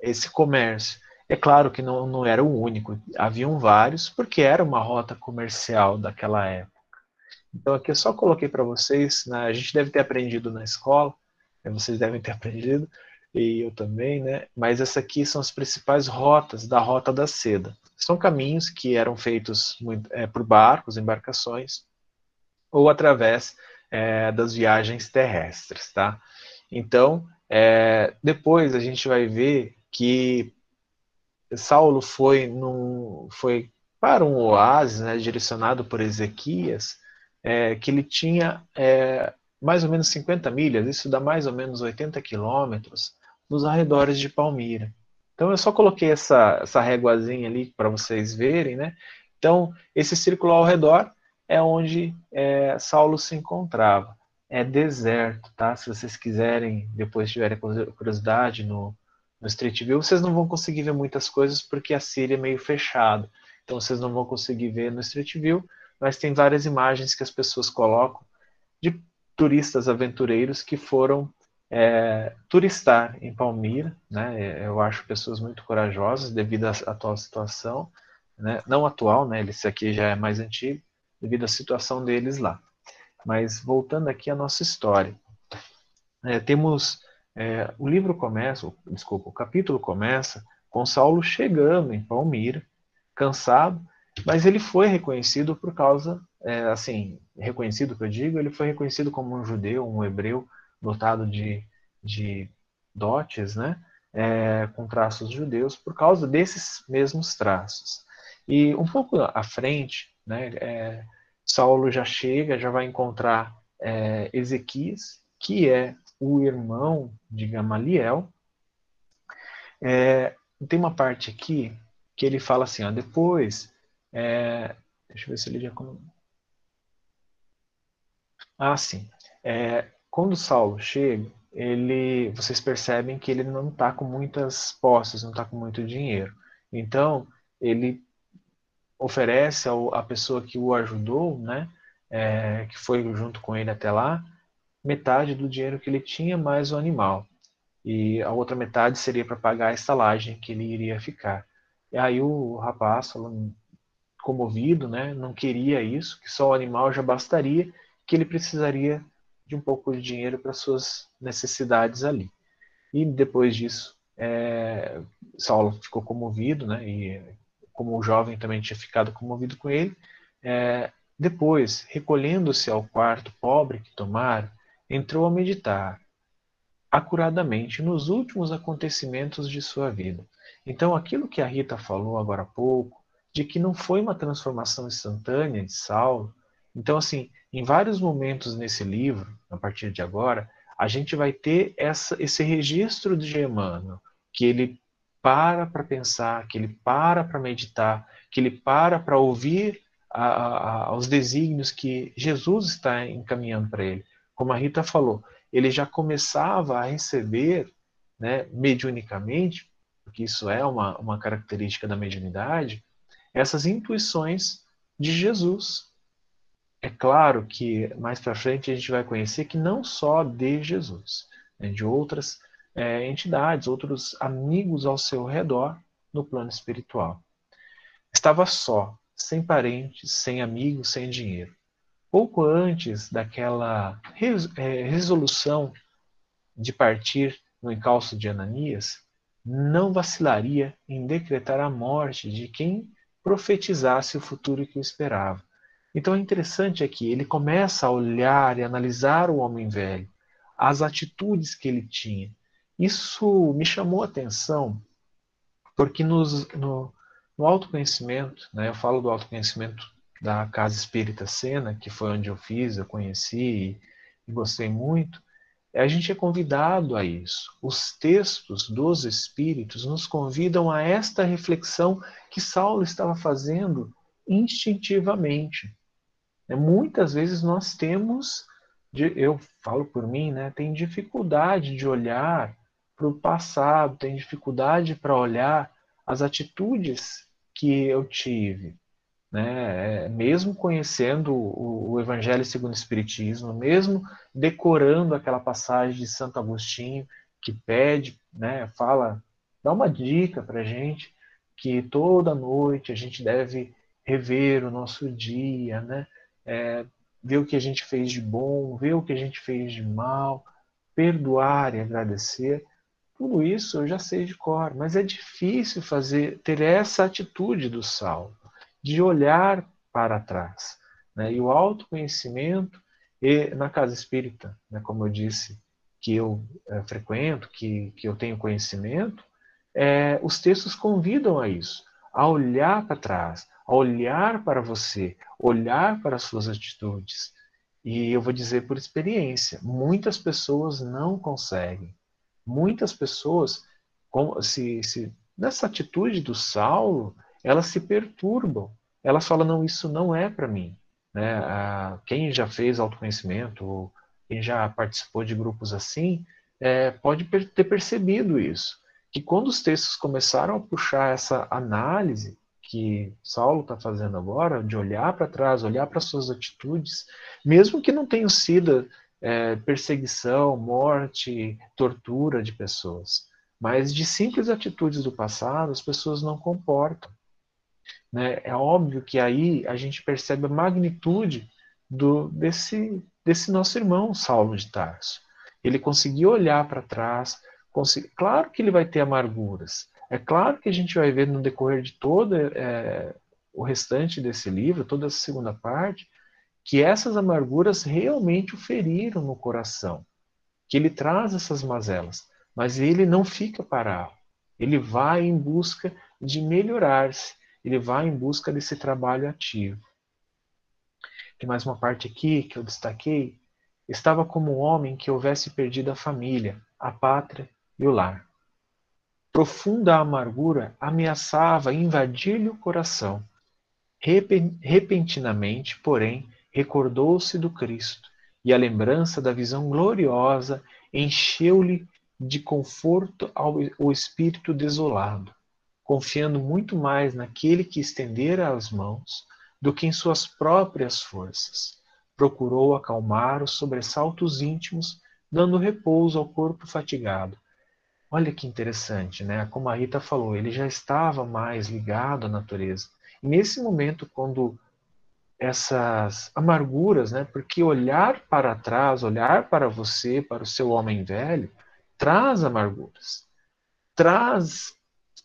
esse comércio. É claro que não, não era o único, haviam vários, porque era uma rota comercial daquela época. Então aqui eu só coloquei para vocês, né, a gente deve ter aprendido na escola, né, vocês devem ter aprendido, e eu também, né? Mas essa aqui são as principais rotas da Rota da Seda. São caminhos que eram feitos muito, é, por barcos, embarcações, ou através é, das viagens terrestres, tá? Então, é, depois a gente vai ver que Saulo foi, num, foi para um oásis, né, direcionado por Ezequias, é, que ele tinha é, mais ou menos 50 milhas, isso dá mais ou menos 80 quilômetros, nos arredores de Palmira. Então eu só coloquei essa, essa réguazinha ali para vocês verem, né? Então, esse círculo ao redor é onde é, Saulo se encontrava. É deserto, tá? Se vocês quiserem, depois tiverem curiosidade no, no Street View, vocês não vão conseguir ver muitas coisas porque a Síria é meio fechada. Então vocês não vão conseguir ver no Street View, mas tem várias imagens que as pessoas colocam de turistas aventureiros que foram é, turistar em Palmira, né? Eu acho pessoas muito corajosas devido à atual situação, né? Não atual, né? Esse aqui já é mais antigo, devido à situação deles lá. Mas voltando aqui à nossa história, é, temos é, o livro começa, desculpa, o capítulo começa com Saulo chegando em Palmira, cansado, mas ele foi reconhecido por causa, é, assim, reconhecido que eu digo, ele foi reconhecido como um judeu, um hebreu, dotado de, de dotes, né? É, com traços judeus, por causa desses mesmos traços. E um pouco à frente, né, é, Saulo já chega, já vai encontrar é, Ezequias, que é o irmão de Gamaliel. É, tem uma parte aqui que ele fala assim, ó, depois, é, deixa eu ver se ele já... Ah, sim. É, quando Saulo chega, ele, vocês percebem que ele não está com muitas posses, não está com muito dinheiro. Então, ele oferece ao, à pessoa que o ajudou, né, é, que foi junto com ele até lá, metade do dinheiro que ele tinha mais o animal. E a outra metade seria para pagar a estalagem que ele iria ficar. E aí o rapaz, falando, comovido, né, não queria isso, que só o animal já bastaria, que ele precisaria de um pouco de dinheiro para suas necessidades ali. E depois disso, é, Saulo ficou comovido, né? E como o jovem também tinha ficado comovido com ele, é, depois, recolhendo-se ao quarto pobre que tomara, entrou a meditar acuradamente nos últimos acontecimentos de sua vida. Então, aquilo que a Rita falou agora há pouco, de que não foi uma transformação instantânea de Saulo, então, assim, em vários momentos nesse livro, a partir de agora, a gente vai ter essa, esse registro de Emmanuel, que ele para para pensar, que ele para para meditar, que ele para para ouvir a, a, os desígnios que Jesus está encaminhando para ele. Como a Rita falou, ele já começava a receber, né, mediunicamente, porque isso é uma, uma característica da mediunidade, essas intuições de Jesus, é claro que mais para frente a gente vai conhecer que não só de Jesus, né, de outras é, entidades, outros amigos ao seu redor no plano espiritual. Estava só, sem parentes, sem amigos, sem dinheiro. Pouco antes daquela é, resolução de partir no encalço de Ananias, não vacilaria em decretar a morte de quem profetizasse o futuro que o esperava. Então é interessante aqui, ele começa a olhar e analisar o homem velho, as atitudes que ele tinha. Isso me chamou a atenção, porque nos, no, no autoconhecimento, né, eu falo do autoconhecimento da Casa Espírita Sena, que foi onde eu fiz, eu conheci e, e gostei muito, a gente é convidado a isso. Os textos dos Espíritos nos convidam a esta reflexão que Saulo estava fazendo instintivamente. É, muitas vezes nós temos, eu falo por mim, né, tem dificuldade de olhar para o passado, tem dificuldade para olhar as atitudes que eu tive. Né? É, mesmo conhecendo o, o Evangelho segundo o Espiritismo, mesmo decorando aquela passagem de Santo Agostinho que pede, né, fala, dá uma dica para gente que toda noite a gente deve rever o nosso dia, né? É, ver o que a gente fez de bom, ver o que a gente fez de mal, perdoar e agradecer. Tudo isso eu já sei de cor, mas é difícil fazer ter essa atitude do salvo, de olhar para trás. Né? E o autoconhecimento, e na casa espírita, né, como eu disse, que eu é, frequento, que, que eu tenho conhecimento, é, os textos convidam a isso, a olhar para trás, a olhar para você, olhar para as suas atitudes. E eu vou dizer por experiência, muitas pessoas não conseguem. Muitas pessoas, se, se nessa atitude do Saulo, elas se perturbam. Elas falam, não, isso não é para mim. Né? Quem já fez autoconhecimento, quem já participou de grupos assim, é, pode ter percebido isso. Que quando os textos começaram a puxar essa análise que Saulo está fazendo agora, de olhar para trás, olhar para suas atitudes, mesmo que não tenham sido é, perseguição, morte, tortura de pessoas, mas de simples atitudes do passado, as pessoas não comportam. Né? É óbvio que aí a gente percebe a magnitude do, desse, desse nosso irmão Saulo de Tarso. Ele conseguiu olhar para trás, consegui... claro que ele vai ter amarguras. É claro que a gente vai ver no decorrer de todo é, o restante desse livro, toda a segunda parte, que essas amarguras realmente o feriram no coração, que ele traz essas mazelas, mas ele não fica parado. Ele vai em busca de melhorar-se, ele vai em busca desse trabalho ativo. Tem mais uma parte aqui que eu destaquei. Estava como um homem que houvesse perdido a família, a pátria e o lar. Profunda amargura ameaçava invadir-lhe o coração. Repentinamente, porém, recordou-se do Cristo, e a lembrança da visão gloriosa encheu-lhe de conforto ao, o espírito desolado confiando muito mais naquele que estendera as mãos do que em suas próprias forças. Procurou acalmar os sobressaltos íntimos, dando repouso ao corpo fatigado. Olha que interessante, né? Como a Rita falou, ele já estava mais ligado à natureza. E nesse momento, quando essas amarguras, né? Porque olhar para trás, olhar para você, para o seu homem velho, traz amarguras, traz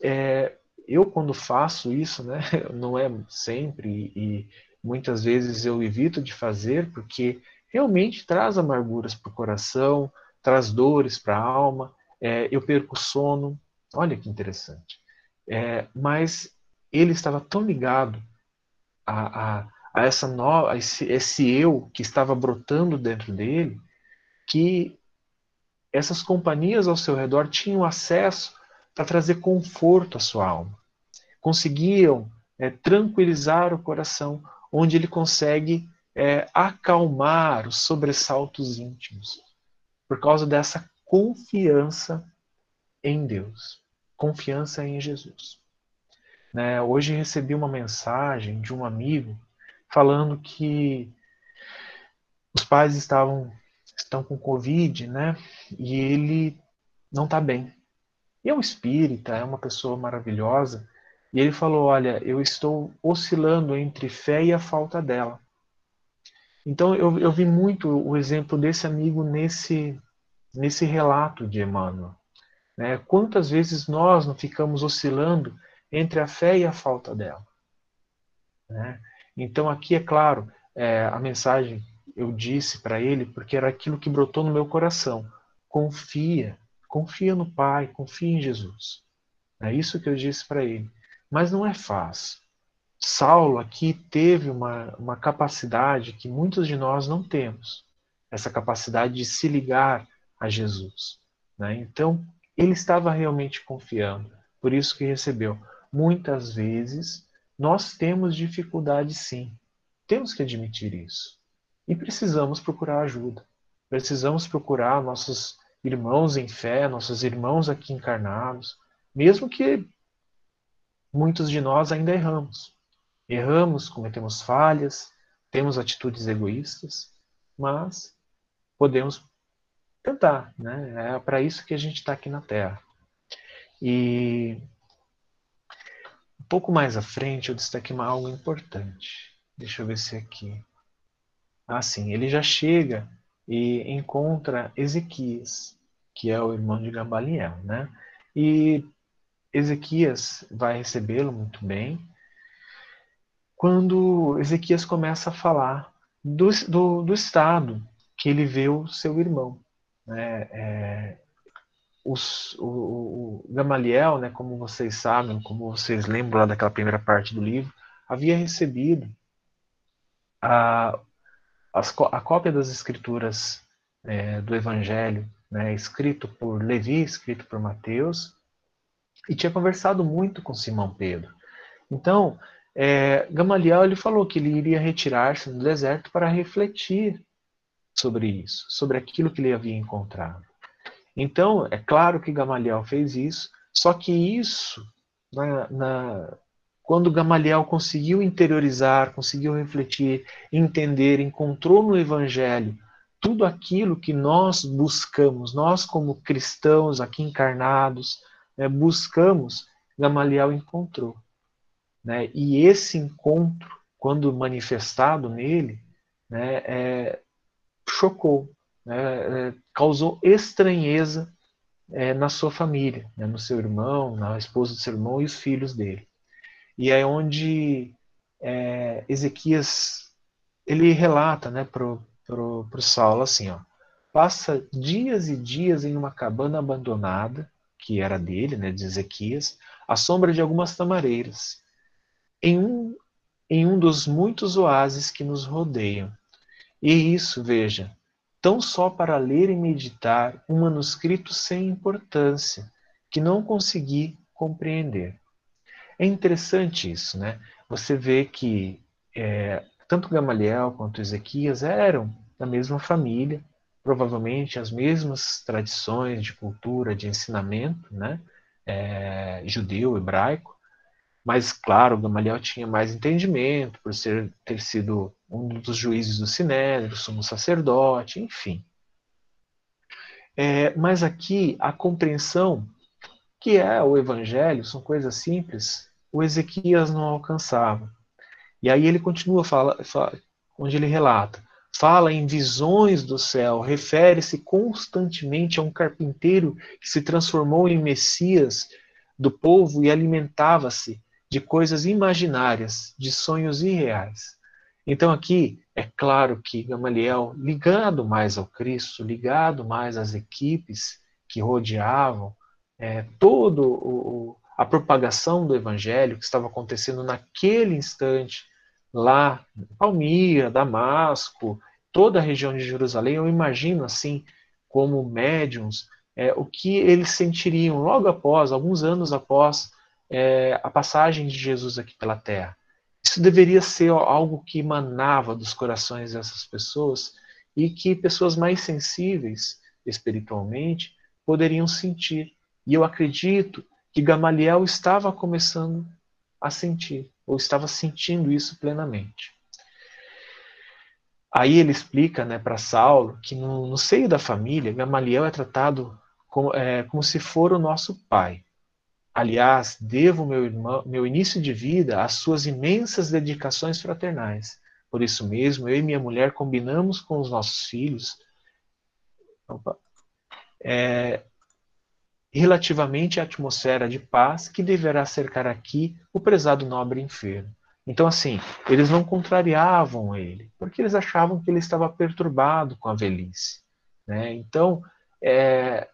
é, eu quando faço isso, né, não é sempre e muitas vezes eu evito de fazer porque realmente traz amarguras para o coração, traz dores para a alma, é, eu perco sono. Olha que interessante. É, mas ele estava tão ligado a, a, a essa no, a esse, esse eu que estava brotando dentro dele que essas companhias ao seu redor tinham acesso para trazer conforto à sua alma. Conseguiam é, tranquilizar o coração, onde ele consegue é, acalmar os sobressaltos íntimos, por causa dessa confiança em Deus, confiança em Jesus. Né, hoje recebi uma mensagem de um amigo falando que os pais estavam estão com Covid, né? E ele não está bem. É um espírita, é uma pessoa maravilhosa. E ele falou: Olha, eu estou oscilando entre fé e a falta dela. Então eu, eu vi muito o exemplo desse amigo nesse, nesse relato de Emmanuel. Né? Quantas vezes nós não ficamos oscilando entre a fé e a falta dela? Né? Então aqui é claro, é, a mensagem eu disse para ele porque era aquilo que brotou no meu coração. Confia, Confia no Pai, confia em Jesus. É isso que eu disse para ele. Mas não é fácil. Saulo aqui teve uma, uma capacidade que muitos de nós não temos essa capacidade de se ligar a Jesus. Né? Então, ele estava realmente confiando, por isso que recebeu. Muitas vezes, nós temos dificuldade sim, temos que admitir isso. E precisamos procurar ajuda, precisamos procurar nossos irmãos em fé, nossos irmãos aqui encarnados, mesmo que muitos de nós ainda erramos. Erramos, cometemos falhas, temos atitudes egoístas, mas podemos tentar, né? É para isso que a gente está aqui na Terra. E Um pouco mais à frente eu destaquei algo importante. Deixa eu ver se é aqui. Ah, sim, ele já chega e encontra Ezequias, que é o irmão de Gamaliel, né? E Ezequias vai recebê-lo muito bem. Quando Ezequias começa a falar do, do, do estado que ele vê o seu irmão, né? É, os, o, o, Gamaliel, né, como vocês sabem, como vocês lembram lá daquela primeira parte do livro, havia recebido a, as, a cópia das escrituras é, do Evangelho, né, escrito por Levi, escrito por Mateus, e tinha conversado muito com Simão Pedro. Então, é, Gamaliel ele falou que ele iria retirar-se no deserto para refletir sobre isso, sobre aquilo que ele havia encontrado. Então, é claro que Gamaliel fez isso, só que isso, na, na, quando Gamaliel conseguiu interiorizar, conseguiu refletir, entender, encontrou no Evangelho tudo aquilo que nós buscamos, nós como cristãos aqui encarnados, né, buscamos, Gamaliel encontrou. Né? E esse encontro, quando manifestado nele, né, é, chocou, né, é, causou estranheza é, na sua família, né, no seu irmão, na esposa do seu irmão e os filhos dele. E é onde é, Ezequias ele relata né, para o Saulo assim, ó, passa dias e dias em uma cabana abandonada, que era dele, né, de Ezequias, à sombra de algumas tamareiras, em um, em um dos muitos oásis que nos rodeiam. E isso, veja, tão só para ler e meditar um manuscrito sem importância, que não consegui compreender. É interessante isso, né? Você vê que é, tanto Gamaliel quanto Ezequias eram da mesma família, provavelmente as mesmas tradições de cultura, de ensinamento, né? É, judeu, hebraico, mas, claro, Gamaliel tinha mais entendimento por ser, ter sido um dos juízes do Sinédrio, sumo sacerdote, enfim. É, mas aqui a compreensão que é o Evangelho são coisas simples, o Ezequias não alcançava. E aí ele continua fala, fala, onde ele relata, fala em visões do céu, refere-se constantemente a um carpinteiro que se transformou em Messias do povo e alimentava-se de coisas imaginárias, de sonhos irreais. Então aqui é claro que Gamaliel, ligado mais ao Cristo, ligado mais às equipes que rodeavam é, todo o, a propagação do Evangelho que estava acontecendo naquele instante lá, Palmira, Damasco, toda a região de Jerusalém, eu imagino assim como médiums é, o que eles sentiriam logo após, alguns anos após é, a passagem de Jesus aqui pela Terra. Isso deveria ser algo que emanava dos corações dessas pessoas e que pessoas mais sensíveis espiritualmente poderiam sentir. E eu acredito que Gamaliel estava começando a sentir, ou estava sentindo isso plenamente. Aí ele explica né, para Saulo que no, no, seio da família, Gamaliel é tratado como, é, como se for o nosso pai. Aliás, devo meu, irmão, meu início de vida às suas imensas dedicações fraternais. Por isso mesmo, eu e minha mulher combinamos com os nossos filhos opa, é, relativamente à atmosfera de paz que deverá cercar aqui o prezado nobre enfermo. Então, assim, eles não contrariavam ele, porque eles achavam que ele estava perturbado com a velhice. Né? Então, é,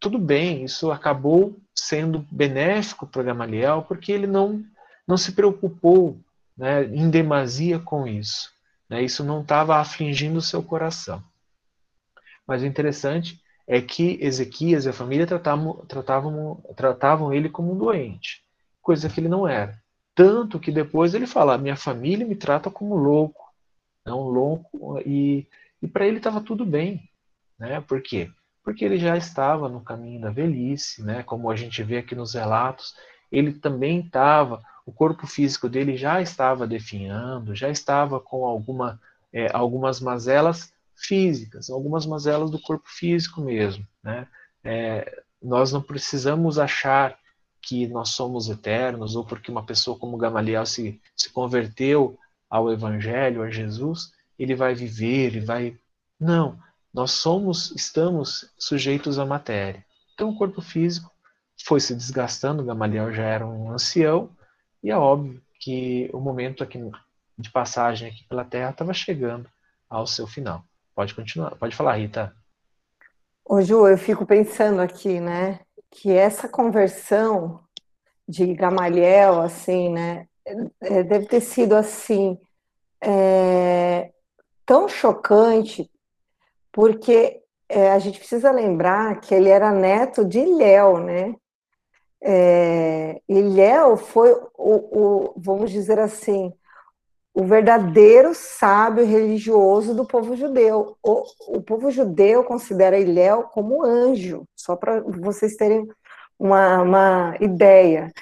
tudo bem, isso acabou sendo benéfico para Gamaliel, porque ele não, não se preocupou né, em demasia com isso. Né, isso não estava afligindo o seu coração. Mas o interessante é que Ezequias e a família tratavam, tratavam, tratavam ele como um doente, coisa que ele não era. Tanto que depois ele fala: minha família me trata como louco, não louco, e, e para ele estava tudo bem. Né? Por quê? porque ele já estava no caminho da velhice, né? Como a gente vê aqui nos relatos, ele também estava, o corpo físico dele já estava definhando, já estava com alguma, é, algumas mazelas físicas, algumas mazelas do corpo físico mesmo, né? É, nós não precisamos achar que nós somos eternos, ou porque uma pessoa como Gamaliel se, se converteu ao Evangelho, a Jesus, ele vai viver, ele vai. Não, nós somos, estamos sujeitos à matéria. Então o corpo físico foi se desgastando, Gamaliel já era um ancião, e é óbvio que o momento aqui de passagem aqui pela Terra estava chegando ao seu final. Pode continuar, pode falar, Rita. Ô Ju, eu fico pensando aqui, né, que essa conversão de Gamaliel, assim, né, é, deve ter sido assim é, tão chocante, porque é, a gente precisa lembrar que ele era neto de Léo, né? É, e Léo foi o, o, vamos dizer assim, o verdadeiro sábio religioso do povo judeu. O, o povo judeu considera Iléu como anjo, só para vocês terem uma, uma ideia.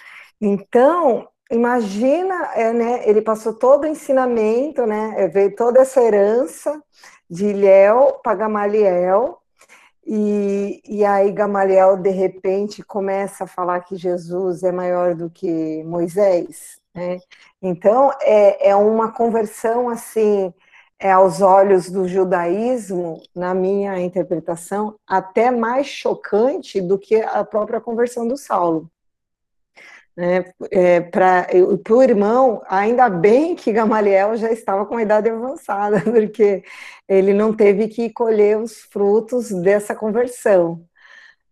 Então, imagina, é, né, ele passou todo o ensinamento, né, é, veio toda essa herança de Ilhéu para Gamaliel, e, e aí Gamaliel, de repente, começa a falar que Jesus é maior do que Moisés, né? Então, é, é uma conversão, assim, é, aos olhos do judaísmo, na minha interpretação, até mais chocante do que a própria conversão do Saulo. Né? É, Para o irmão, ainda bem que Gamaliel já estava com a idade avançada, porque ele não teve que colher os frutos dessa conversão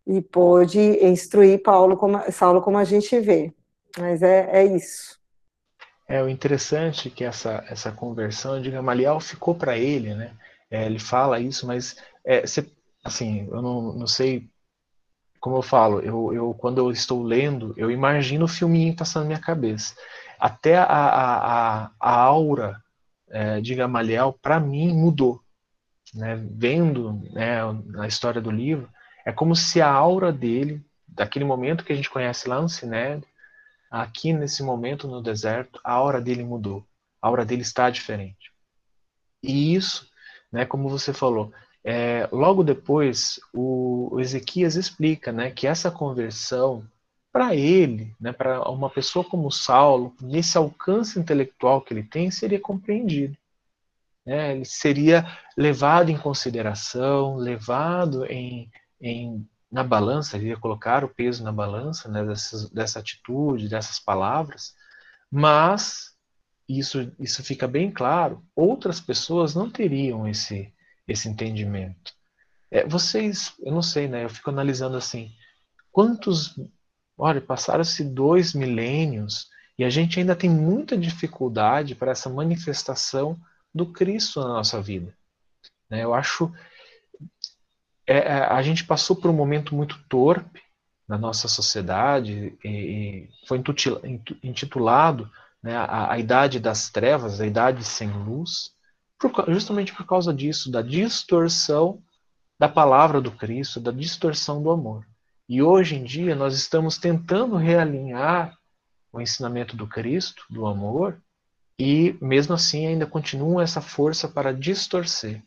e pôde instruir Paulo como, Saulo como a gente vê. Mas é, é isso. É o interessante é que essa, essa conversão de Gamaliel ficou para ele, né? É, ele fala isso, mas é, assim, eu não, não sei como eu falo, eu, eu quando eu estou lendo, eu imagino o filminho passando na minha cabeça. Até a, a, a aura é, de Gamaliel, para mim, mudou. Né? Vendo né, a história do livro, é como se a aura dele, daquele momento que a gente conhece lá no Sinédrio, aqui nesse momento no deserto, a aura dele mudou. A aura dele está diferente. E isso, né, como você falou, é, logo depois, o, o, Ezequias explica né, que essa conversão, para ele, né, para uma pessoa como Saulo, nesse alcance intelectual que ele tem, seria compreendido. Né? Ele seria levado em consideração, levado em, em, na balança, ele ia colocar o peso na balança né, dessas, dessa atitude, dessas palavras, mas isso, isso fica bem claro, outras pessoas não teriam esse esse entendimento. É, vocês, eu não sei, né? Eu fico analisando assim, quantos, olha, passaram-se dois milênios e a gente ainda tem muita dificuldade para essa manifestação do Cristo na nossa vida. Né? Eu acho, é, é, a gente passou por um momento muito torpe na nossa sociedade e, e foi intitulado né, a, a idade das trevas, a idade sem luz por, justamente por causa disso, da distorção da palavra do Cristo, da distorção do amor. E hoje em dia nós estamos tentando realinhar o ensinamento do Cristo, do amor, e mesmo assim ainda continua essa força para distorcer.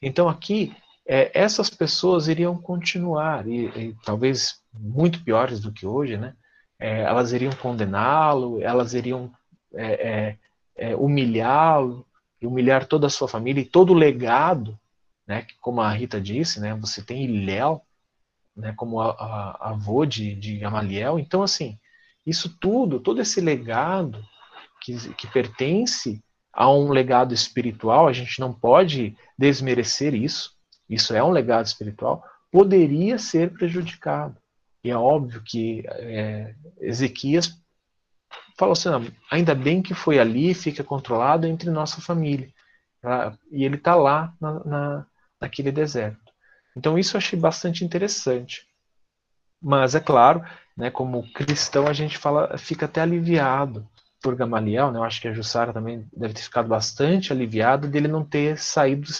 Então aqui é, essas pessoas iriam continuar e, e, talvez muito piores do que hoje, né? É, elas iriam condená-lo, elas iriam é, é, é avô e humilhar toda a sua família e todo o legado, né, como a Rita disse, né, você tem Iléu, né, como a, a, avô de, de Gamaliel. Então, assim, isso tudo, todo esse legado que, que pertence a um legado espiritual, a gente não pode desmerecer isso, isso é um legado espiritual, poderia ser prejudicado. E é óbvio que é, Ezequias falou assim: ainda bem que foi ali, fica controlado entre nossa família. E ele está lá na, na, naquele deserto. Então isso eu achei bastante interessante. Mas é claro, né, como cristão a gente fala, fica até aliviado por Gamaliel, né? Eu acho que a Jussara também deve ter ficado bastante aliviada dele não ter saído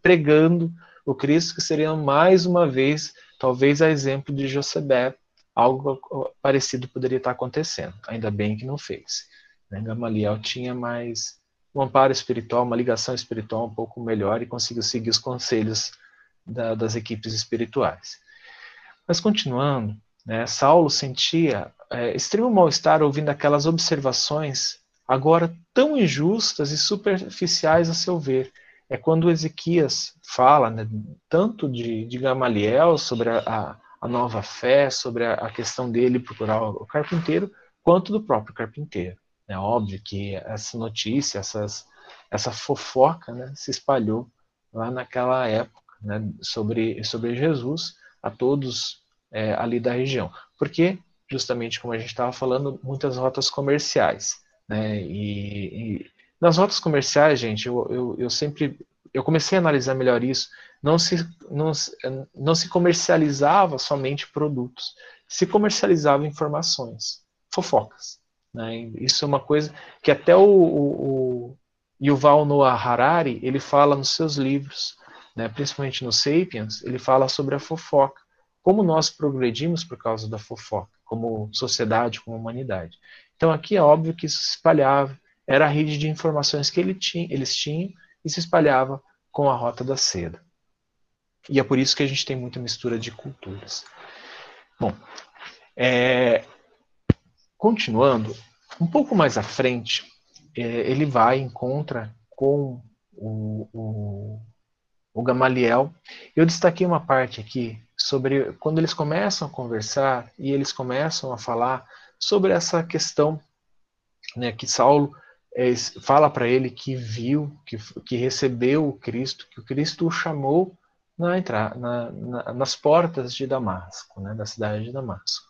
pregando o Cristo, que seria mais uma vez, talvez a exemplo de Josebet, algo parecido poderia estar acontecendo. Ainda bem que não fez. Né? Gamaliel tinha mais um amparo espiritual, uma ligação espiritual um pouco melhor e conseguiu seguir os conselhos da, das equipes espirituais. Mas continuando, Né? Saulo sentia é, extremo mal-estar ouvindo aquelas observações, agora tão injustas e superficiais a seu ver. É quando Ezequias fala né, tanto de, de Gamaliel sobre a, a, a nova fé, sobre a, a, questão dele procurar o carpinteiro, quanto do próprio carpinteiro. É óbvio que essa notícia, essas, essa fofoca né, se espalhou lá naquela época né, sobre, sobre Jesus a todos é, ali da região. Porque, justamente como a gente estava falando, muitas rotas comerciais. Né, e, e, nas rotas comerciais, gente, eu, eu, eu sempre eu comecei a analisar melhor isso. Não se, não, não se comercializava somente produtos, se comercializava informações, fofocas. Né? Isso é uma coisa que até o, o, o Yuval Noah Harari ele fala nos seus livros, né? principalmente no Sapiens, ele fala sobre a fofoca, como nós progredimos por causa da fofoca, como sociedade, como humanidade. Então aqui é óbvio que isso se espalhava, era a rede de informações que ele tinha, eles tinham e se espalhava com a rota da seda. E é por isso que a gente tem muita mistura de culturas. Bom, é, continuando, um pouco mais à frente, é, ele vai encontra com o, o, o Gamaliel. Eu destaquei uma parte aqui sobre quando eles começam a conversar e eles começam a falar sobre essa questão né, que Saulo é, fala para ele que viu, que, que recebeu o Cristo, que o Cristo o chamou na, na, na, nas portas de Damasco, né, da cidade de Damasco.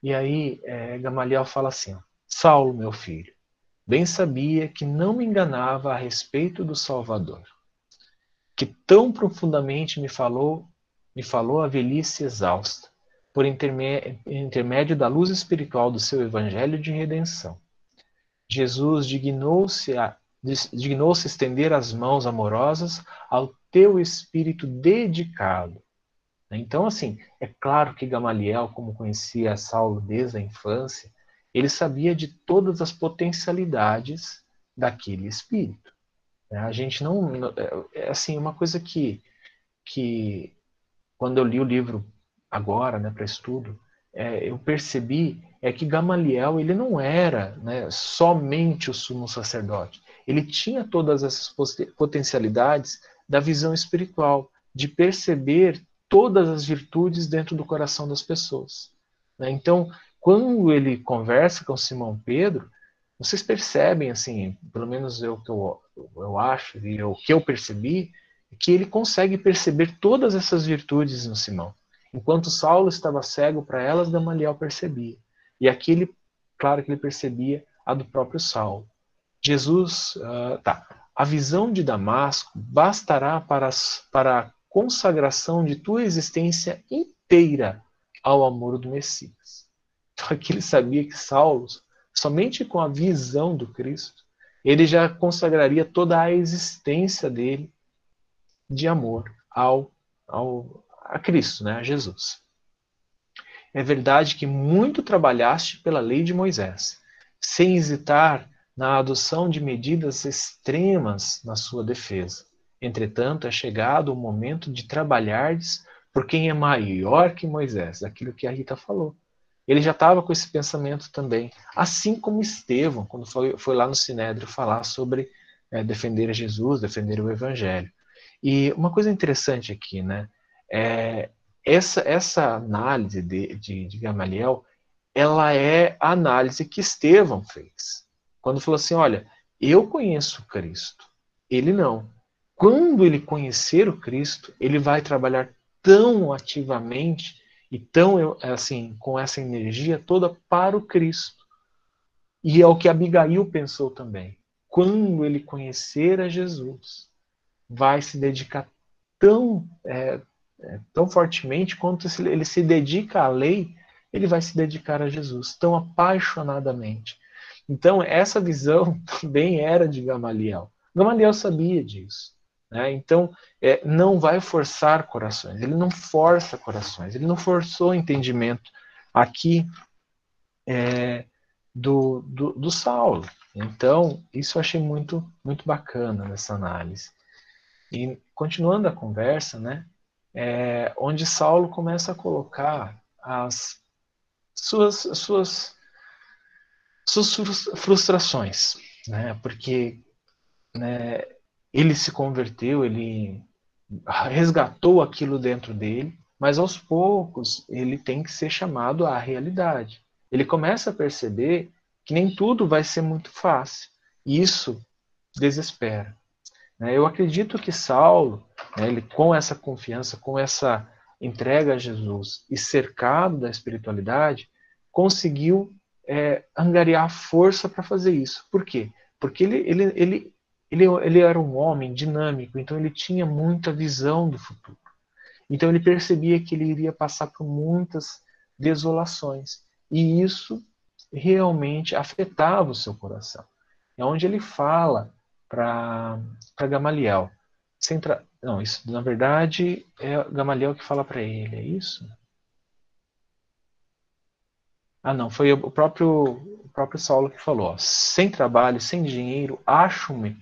E aí é, Gamaliel fala assim: Saulo, meu filho, bem sabia que não me enganava a respeito do Salvador, que tão profundamente me falou, me falou a velhice exausta, por intermédio da luz espiritual do seu evangelho de redenção Jesus dignou-se a dignou-se estender as mãos amorosas ao teu espírito dedicado. Então, assim, é claro que Gamaliel, como conhecia Saulo desde a infância, ele sabia de todas as potencialidades daquele espírito. A gente não. É, é assim, uma coisa que, que quando eu li o livro agora, né, para estudo, é, eu percebi é que Gamaliel ele não era né, somente o sumo sacerdote. Ele tinha todas essas potencialidades da visão espiritual, de perceber todas as virtudes dentro do coração das pessoas. Né? Então, quando ele conversa com Simão Pedro, vocês percebem, assim, pelo menos eu que eu, eu acho e o que eu percebi, que ele consegue perceber todas essas virtudes no Simão. Enquanto Saulo estava cego para elas, Gamaliel percebia. E aqui ele, claro que ele percebia a do próprio Saulo. Jesus, uh, tá. A visão de Damasco bastará para, para a consagração de tua existência inteira ao amor do Messias. Então aqui ele sabia que Saulo, somente com a visão do Cristo, ele já consagraria toda a existência dele de amor ao, ao a Cristo, né, a Jesus. É verdade que muito trabalhaste pela lei de Moisés, sem hesitar na adoção de medidas extremas na sua defesa. Entretanto, é chegado o momento de trabalhardes por quem é maior que Moisés, aquilo que a Rita falou. Ele já estava com esse pensamento também, assim como Estevão, quando foi, foi lá no Sinédrio falar sobre é, defender Jesus, defender o Evangelho. E uma coisa interessante aqui, né? É, essa, essa análise de, de, de Gamaliel, ela é a análise que Estevão fez. Quando falou assim, olha, eu conheço Cristo, ele não. Quando ele conhecer o Cristo, ele vai trabalhar tão ativamente e tão assim com essa energia toda para o Cristo. E é o que Abigail pensou também. Quando ele conhecer a Jesus, vai se dedicar tão é, é, tão fortemente quanto ele se dedica à lei, ele vai se dedicar a Jesus tão apaixonadamente. Então, essa visão também era de Gamaliel. Gamaliel sabia disso. Né? Então, é, não vai forçar corações. Ele não força corações. Ele não forçou entendimento aqui é, do, do, do Saulo. Então, isso eu achei muito, muito bacana nessa análise. E continuando a conversa, né, é, onde Saulo começa a colocar as, suas, suas, suas frustrações, né? Porque né, ele se converteu, ele resgatou aquilo dentro dele, mas aos poucos ele tem que ser chamado à realidade. Ele começa a perceber que nem tudo vai ser muito fácil. E isso desespera. Né? Eu acredito que Saulo, né, ele, com essa confiança, com essa entrega a Jesus e cercado da espiritualidade, conseguiu é, angariar força para fazer isso. Por quê? Porque ele, ele, ele, ele, ele era um homem dinâmico, então ele tinha muita visão do futuro. Então ele percebia que ele iria passar por muitas desolações. E isso realmente afetava o seu coração. É onde ele fala para Gamaliel. Centra... Não, isso na verdade é Gamaliel que fala para ele, é isso? Ah, não, foi o próprio, o próprio Saulo que falou: ó, sem trabalho, sem dinheiro, acho-me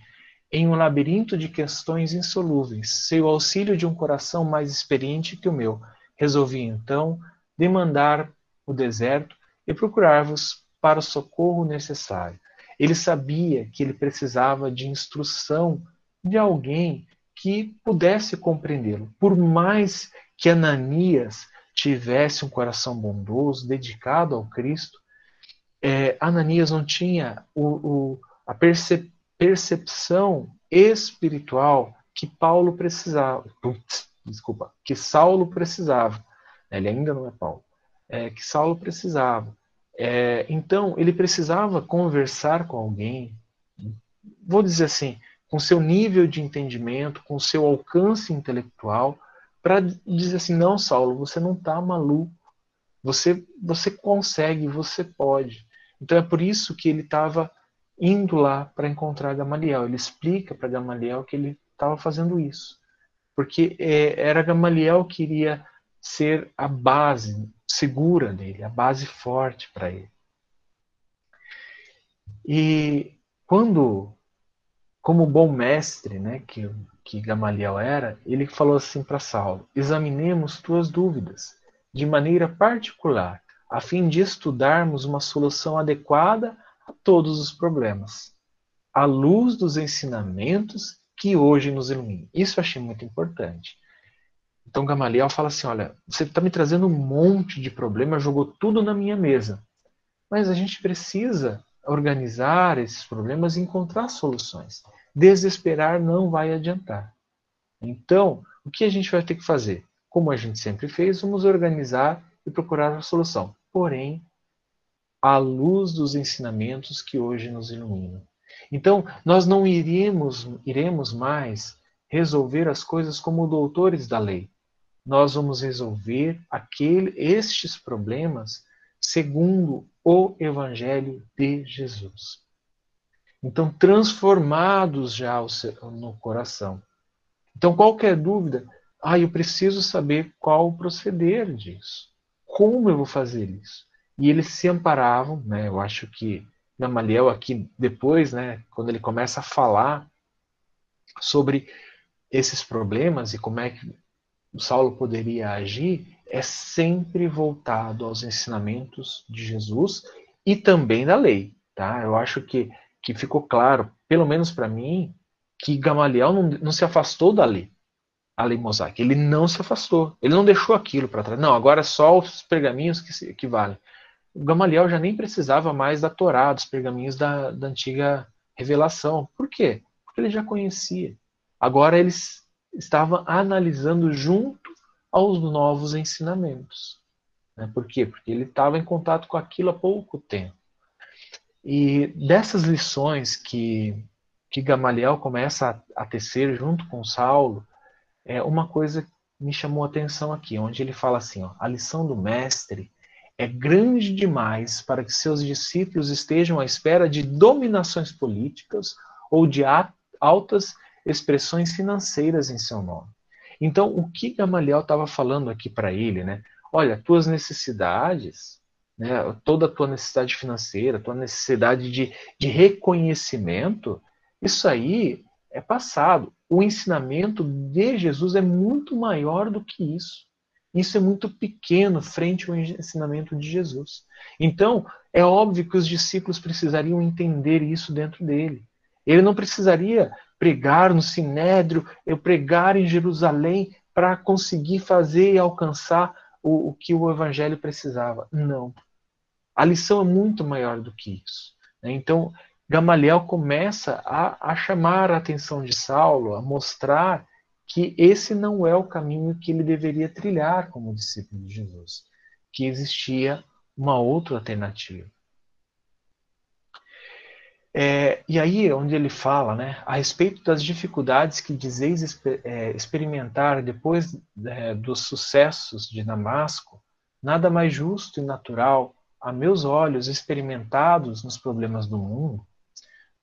em um labirinto de questões insolúveis. Sem o auxílio de um coração mais experiente que o meu, resolvi então demandar o deserto e procurar-vos para o socorro necessário. Ele sabia que ele precisava de instrução de alguém que pudesse compreendê-lo. Por mais que Ananias tivesse um coração bondoso, dedicado ao Cristo, é, Ananias não tinha o, o, a percep, percepção espiritual que Paulo precisava. Desculpa, que Saulo precisava. Ele ainda não é Paulo. É, que Saulo precisava. É, então, ele precisava conversar com alguém, vou dizer assim, com seu nível de entendimento, com seu alcance intelectual, para dizer assim: não, Saulo, você não está maluco. Você, você consegue, você pode. Então é por isso que ele estava indo lá para encontrar Gamaliel. Ele explica para Gamaliel que ele estava fazendo isso. Porque é, era Gamaliel que iria ser a base segura dele, a base forte para ele. E quando, como bom mestre, né, que, que Gamaliel era, ele falou assim para Saulo: examinemos tuas dúvidas de maneira particular, a fim de estudarmos uma solução adequada a todos os problemas, à luz dos ensinamentos que hoje nos iluminam. Isso eu achei muito importante. Então Gamaliel fala assim: olha, você está me trazendo um monte de problema, jogou tudo na minha mesa. Mas a gente precisa organizar esses problemas e encontrar soluções. Desesperar não vai adiantar. Então, o que a gente vai ter que fazer? Como a gente sempre fez, vamos organizar e procurar a solução. Porém, à luz dos ensinamentos que hoje nos iluminam. Então, nós não iremos, iremos mais resolver as coisas como doutores da lei, nós vamos resolver aquele, estes problemas segundo o Evangelho de Jesus. Então, transformados já no coração. Então, qualquer dúvida, ah, eu preciso saber qual proceder disso. Como eu vou fazer isso? E eles se amparavam, né? Eu acho que Gamaliel aqui depois, né, quando ele começa a falar sobre esses problemas e como é que Saulo poderia agir é sempre voltado aos ensinamentos de Jesus e também da lei. Tá? Eu acho que, que ficou claro, pelo menos para mim, que Gamaliel não, não se afastou da lei, a lei mosaica. Ele não se afastou. Ele não deixou aquilo para trás. Não, agora é só os pergaminhos que, que valem. O Gamaliel já nem precisava mais da Torá, dos pergaminhos da, da antiga revelação. Por quê? Porque ele já conhecia. Agora eles estava analisando junto aos novos ensinamentos. Né? Por quê? Porque ele estava em contato com aquilo há pouco tempo. E dessas lições que, que Gamaliel começa a, a tecer junto com Saulo, é uma coisa me chamou a atenção aqui, onde ele fala assim: ó, a lição do mestre é grande demais para que seus discípulos estejam à espera de dominações políticas ou de altas expressões financeiras em seu nome. Então, o que Gamaliel estava falando aqui para ele, né? Olha, tuas necessidades, né, toda a tua necessidade financeira, tua necessidade de, de reconhecimento, isso aí é passado. O ensinamento de Jesus é muito maior do que isso. Isso é muito pequeno frente ao ensinamento de Jesus. Então, é óbvio que os discípulos precisariam entender isso dentro dele. Ele não precisaria pregar no Sinédrio, eu pregar em Jerusalém para conseguir fazer e alcançar o, o que o evangelho precisava. Não. A lição é muito maior do que isso. Né? Então, Gamaliel começa a, a chamar a atenção de Saulo, a mostrar que esse não é o caminho que ele deveria trilhar como discípulo de Jesus, que existia uma outra alternativa. É, e aí é onde ele fala, né, a respeito das dificuldades que dizeis é, experimentar depois é, dos sucessos de Damasco, nada mais justo e natural, a meus olhos experimentados nos problemas do mundo,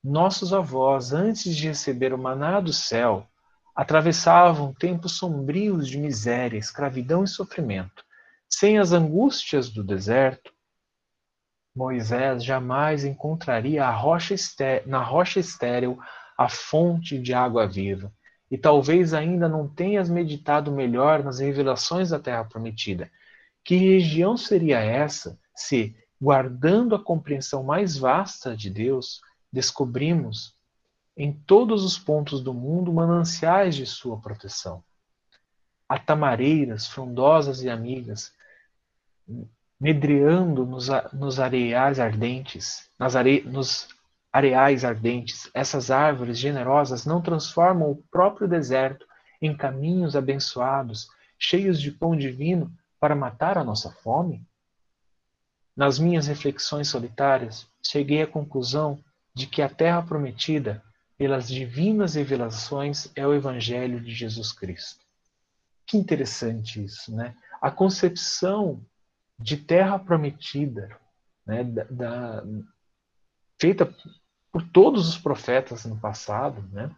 nossos avós, antes de receber o maná do céu, atravessavam tempos sombrios de miséria, escravidão e sofrimento. Sem as angústias do deserto, Moisés jamais encontraria rocha na rocha estéril a fonte de água viva. E talvez ainda não tenhas meditado melhor nas revelações da terra prometida. Que região seria essa se, guardando a compreensão mais vasta de Deus, descobrimos em todos os pontos do mundo mananciais de sua proteção. Há tamareiras frondosas e amigas, medreando nos, nos areais ardentes, nas are, nos areais ardentes, essas árvores generosas não transformam o próprio deserto em caminhos abençoados, cheios de pão divino para matar a nossa fome? Nas minhas reflexões solitárias, cheguei à conclusão de que a terra prometida pelas divinas revelações é o Evangelho de Jesus Cristo. Que interessante isso, né? A concepção de terra prometida, né, da, da, feita por todos os profetas no passado, né?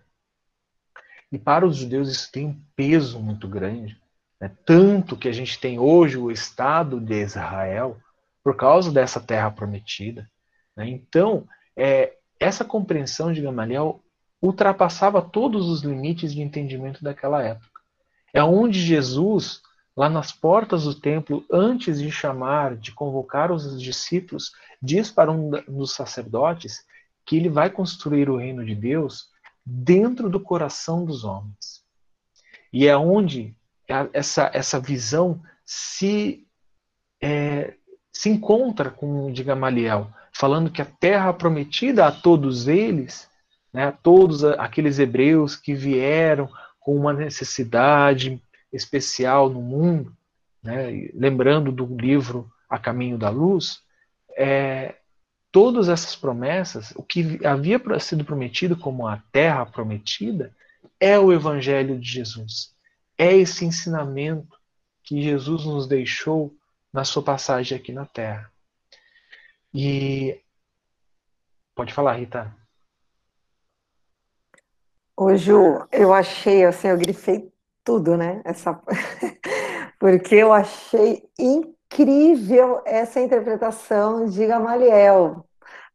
E para os judeus isso tem um peso muito grande, né? tanto que a gente tem hoje o Estado de Israel por causa dessa terra prometida. Né? Então, é, essa compreensão de Gamaliel ultrapassava todos os limites de entendimento daquela época. É onde Jesus, lá nas portas do templo, antes de chamar, de convocar os discípulos, diz para um dos sacerdotes que ele vai construir o reino de Deus dentro do coração dos homens. E é onde essa, essa visão se, é, se encontra com o de Gamaliel, falando que a terra prometida a todos eles né, todos aqueles hebreus que vieram com uma necessidade especial no mundo, né, lembrando do livro A Caminho da Luz, é, todas essas promessas, o que havia sido prometido como a terra prometida, é o Evangelho de Jesus. É esse ensinamento que Jesus nos deixou na sua passagem aqui na terra. E. Pode falar, Rita. Ô, Ju, eu achei, assim, eu grifei tudo, né? Essa... Porque eu achei incrível essa interpretação de Gamaliel.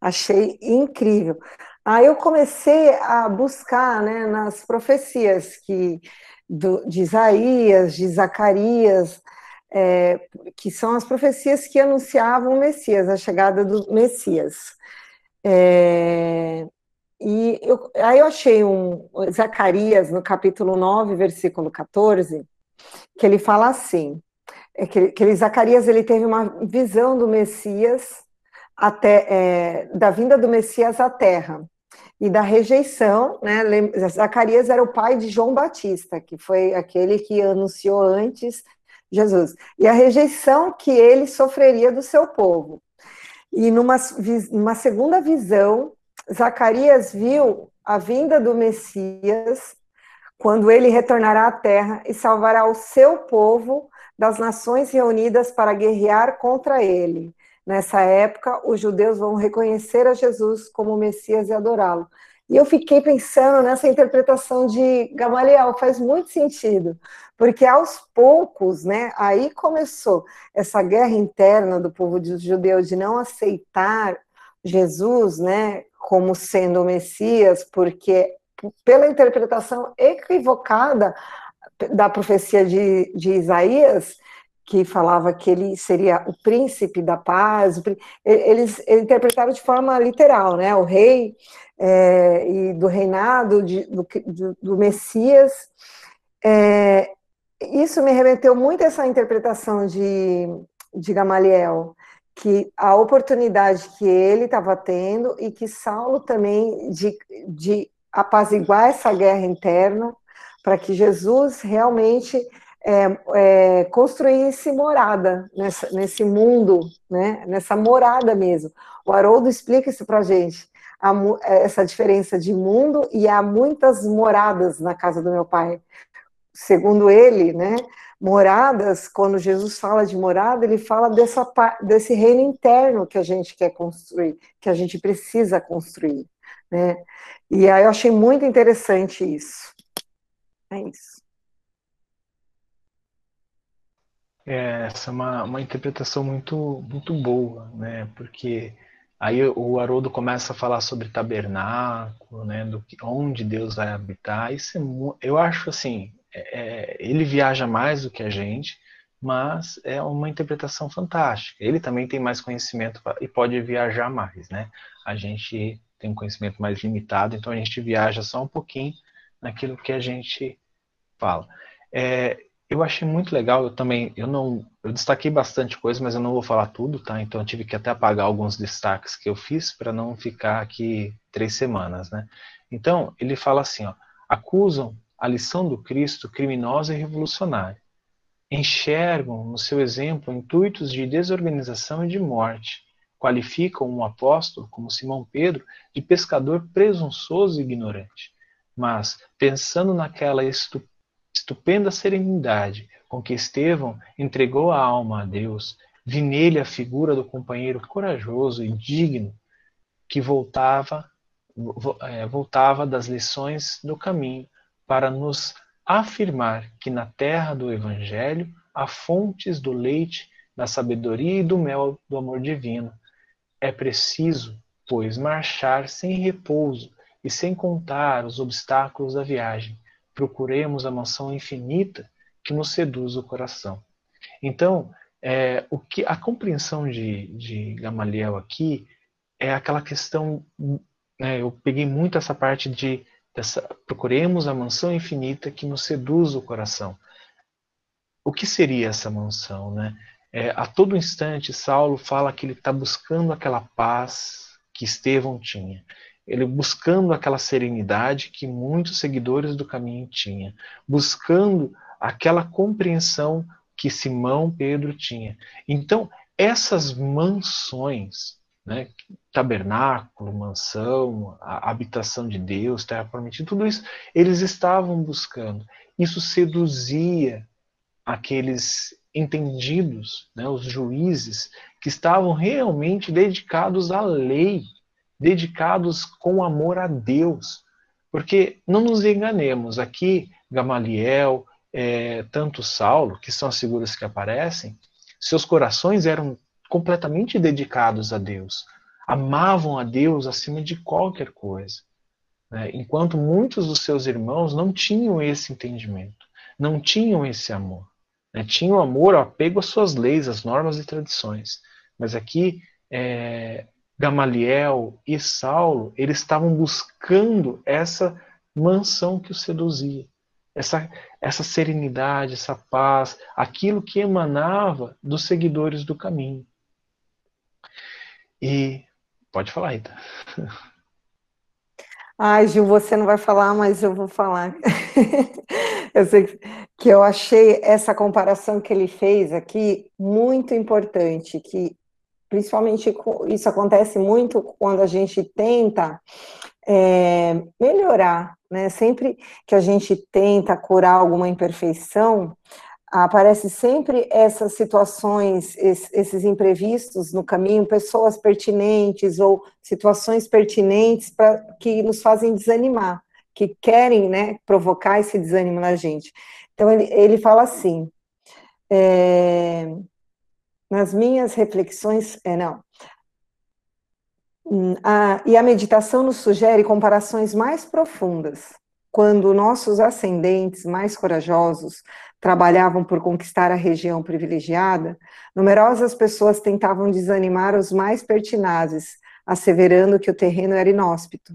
Achei incrível. Aí eu comecei a buscar né, nas profecias que, do, de Isaías, de Zacarias, é, que são as profecias que anunciavam o Messias, a chegada do Messias. É, e eu, aí eu achei um Zacarias, no capítulo 9, versículo 14, que ele fala assim, é que, que ele, Zacarias ele teve uma visão do Messias, até, é, da vinda do Messias à Terra, e da rejeição, né? Zacarias era o pai de João Batista, que foi aquele que anunciou antes Jesus, e a rejeição que ele sofreria do seu povo. E numa, numa segunda visão, Zacarias viu a vinda do Messias quando ele retornará à terra e salvará o seu povo das nações reunidas para guerrear contra ele. Nessa época, os judeus vão reconhecer a Jesus como Messias e adorá-lo. E eu fiquei pensando nessa interpretação de Gamaliel, faz muito sentido, porque aos poucos, né, aí começou essa guerra interna do povo judeu de não aceitar Jesus, né, como sendo o Messias, porque pela interpretação equivocada da profecia de, de Isaías, que falava que ele seria o príncipe da paz, eles, interpretaram de forma literal, né? O rei é, e do reinado de, do, do, Messias. É, isso me remeteu muito a essa interpretação de, de Gamaliel, que a oportunidade que ele estava tendo e que Saulo também de, de apaziguar essa guerra interna para que Jesus realmente é, é, construísse morada nessa, nesse mundo, né, nessa morada mesmo. O Haroldo explica isso para a gente, essa diferença de mundo e há muitas moradas na casa do meu pai. Segundo ele, né, moradas, quando Jesus fala de morada, ele fala dessa, desse reino interno que a gente quer construir, que a gente precisa construir, né? E aí eu achei muito interessante isso. É isso. É, essa é uma, uma interpretação muito, muito boa, né? Porque aí o Haroldo começa a falar sobre tabernáculo, né? Do que, onde Deus vai habitar. Isso é, eu acho assim, é, ele viaja mais do que a gente, mas é uma interpretação fantástica. Ele também tem mais conhecimento e pode viajar mais, né? A gente tem um conhecimento mais limitado, então a gente viaja só um pouquinho naquilo que a gente fala. É, eu achei muito legal, eu também, eu não, eu destaquei bastante coisa, mas eu não vou falar tudo, tá? Então eu tive que até apagar alguns destaques que eu fiz para não ficar aqui três semanas, né? Então ele fala assim, ó, acusam a lição do Cristo criminosa e revolucionária. Enxergam no seu exemplo intuitos de desorganização e de morte. Qualificam um apóstolo, como Simão Pedro, de pescador presunçoso e ignorante. Mas, pensando naquela estupenda serenidade com que Estevão entregou a alma a Deus, vi nele a figura do companheiro corajoso e digno que voltava, é, voltava das lições do caminho para nos afirmar que na terra do Evangelho há fontes do leite, da sabedoria e do mel do amor divino. É preciso, pois, marchar sem repouso e sem contar os obstáculos da viagem. Procuremos a mansão infinita que nos seduz o coração. Então, é, o que a compreensão de, de Gamaliel aqui é aquela questão. Né, eu peguei muito essa parte de dessa, procuremos a mansão infinita que nos seduz o coração. O que seria essa mansão, né? É, a todo instante, Saulo fala que ele está buscando aquela paz que Estevão tinha. Ele buscando aquela serenidade que muitos seguidores do caminho tinham. Buscando aquela compreensão que Simão Pedro tinha. Então, essas mansões né? tabernáculo, mansão, habitação de Deus, terra prometida, tudo isso eles estavam buscando. Isso seduzia aqueles entendidos, né, os juízes, que estavam realmente dedicados à lei, dedicados com amor a Deus. Porque não nos enganemos, aqui Gamaliel, é, tanto Saulo, que são as figuras que aparecem, seus corações eram completamente dedicados a Deus, amavam a Deus acima de qualquer coisa. Né? Enquanto muitos dos seus irmãos não tinham esse entendimento, não tinham esse amor. Né? Tinham amor, apego às suas leis, às normas e tradições. Mas aqui, é, Gamaliel e Saulo, eles estavam buscando essa mansão que o seduzia essa, essa serenidade, essa paz, aquilo que emanava dos seguidores do caminho. E pode falar, Rita. Ai, Gil, você não vai falar, mas eu vou falar. eu sei que eu achei essa comparação que ele fez aqui muito importante, que principalmente isso acontece muito quando a gente tenta é, melhorar, né? Sempre que a gente tenta curar alguma imperfeição, aparece sempre essas situações, esses imprevistos no caminho, pessoas pertinentes ou situações pertinentes para que nos fazem desanimar, que querem, né, provocar esse desânimo na gente. Então ele, ele fala assim, é, nas minhas reflexões, é não. Hum, a, e a meditação nos sugere comparações mais profundas quando nossos ascendentes mais corajosos trabalhavam por conquistar a região privilegiada, numerosas pessoas tentavam desanimar os mais pertinazes, asseverando que o terreno era inóspito,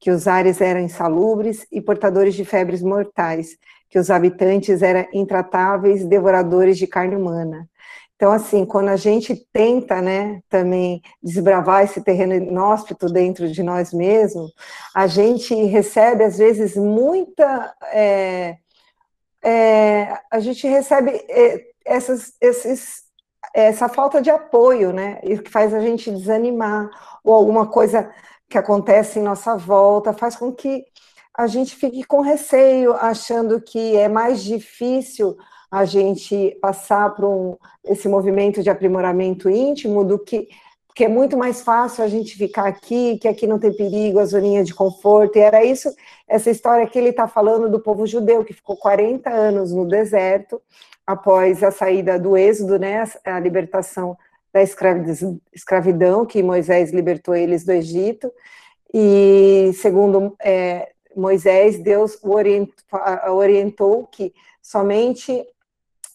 que os ares eram insalubres e portadores de febres mortais, que os habitantes eram intratáveis devoradores de carne humana. Então, assim, quando a gente tenta, né, também desbravar esse terreno inóspito dentro de nós mesmos, a gente recebe, às vezes, muita. É, é, a gente recebe é, essas, esses, essa falta de apoio, né, que faz a gente desanimar, ou alguma coisa que acontece em nossa volta, faz com que a gente fique com receio, achando que é mais difícil a gente passar por um, esse movimento de aprimoramento íntimo do que que é muito mais fácil a gente ficar aqui, que aqui não tem perigo, a zoninha de conforto, e era isso, essa história que ele está falando do povo judeu, que ficou 40 anos no deserto, após a saída do êxodo, né, a libertação da escravidão, que Moisés libertou eles do Egito, e segundo é, Moisés, Deus orientou que somente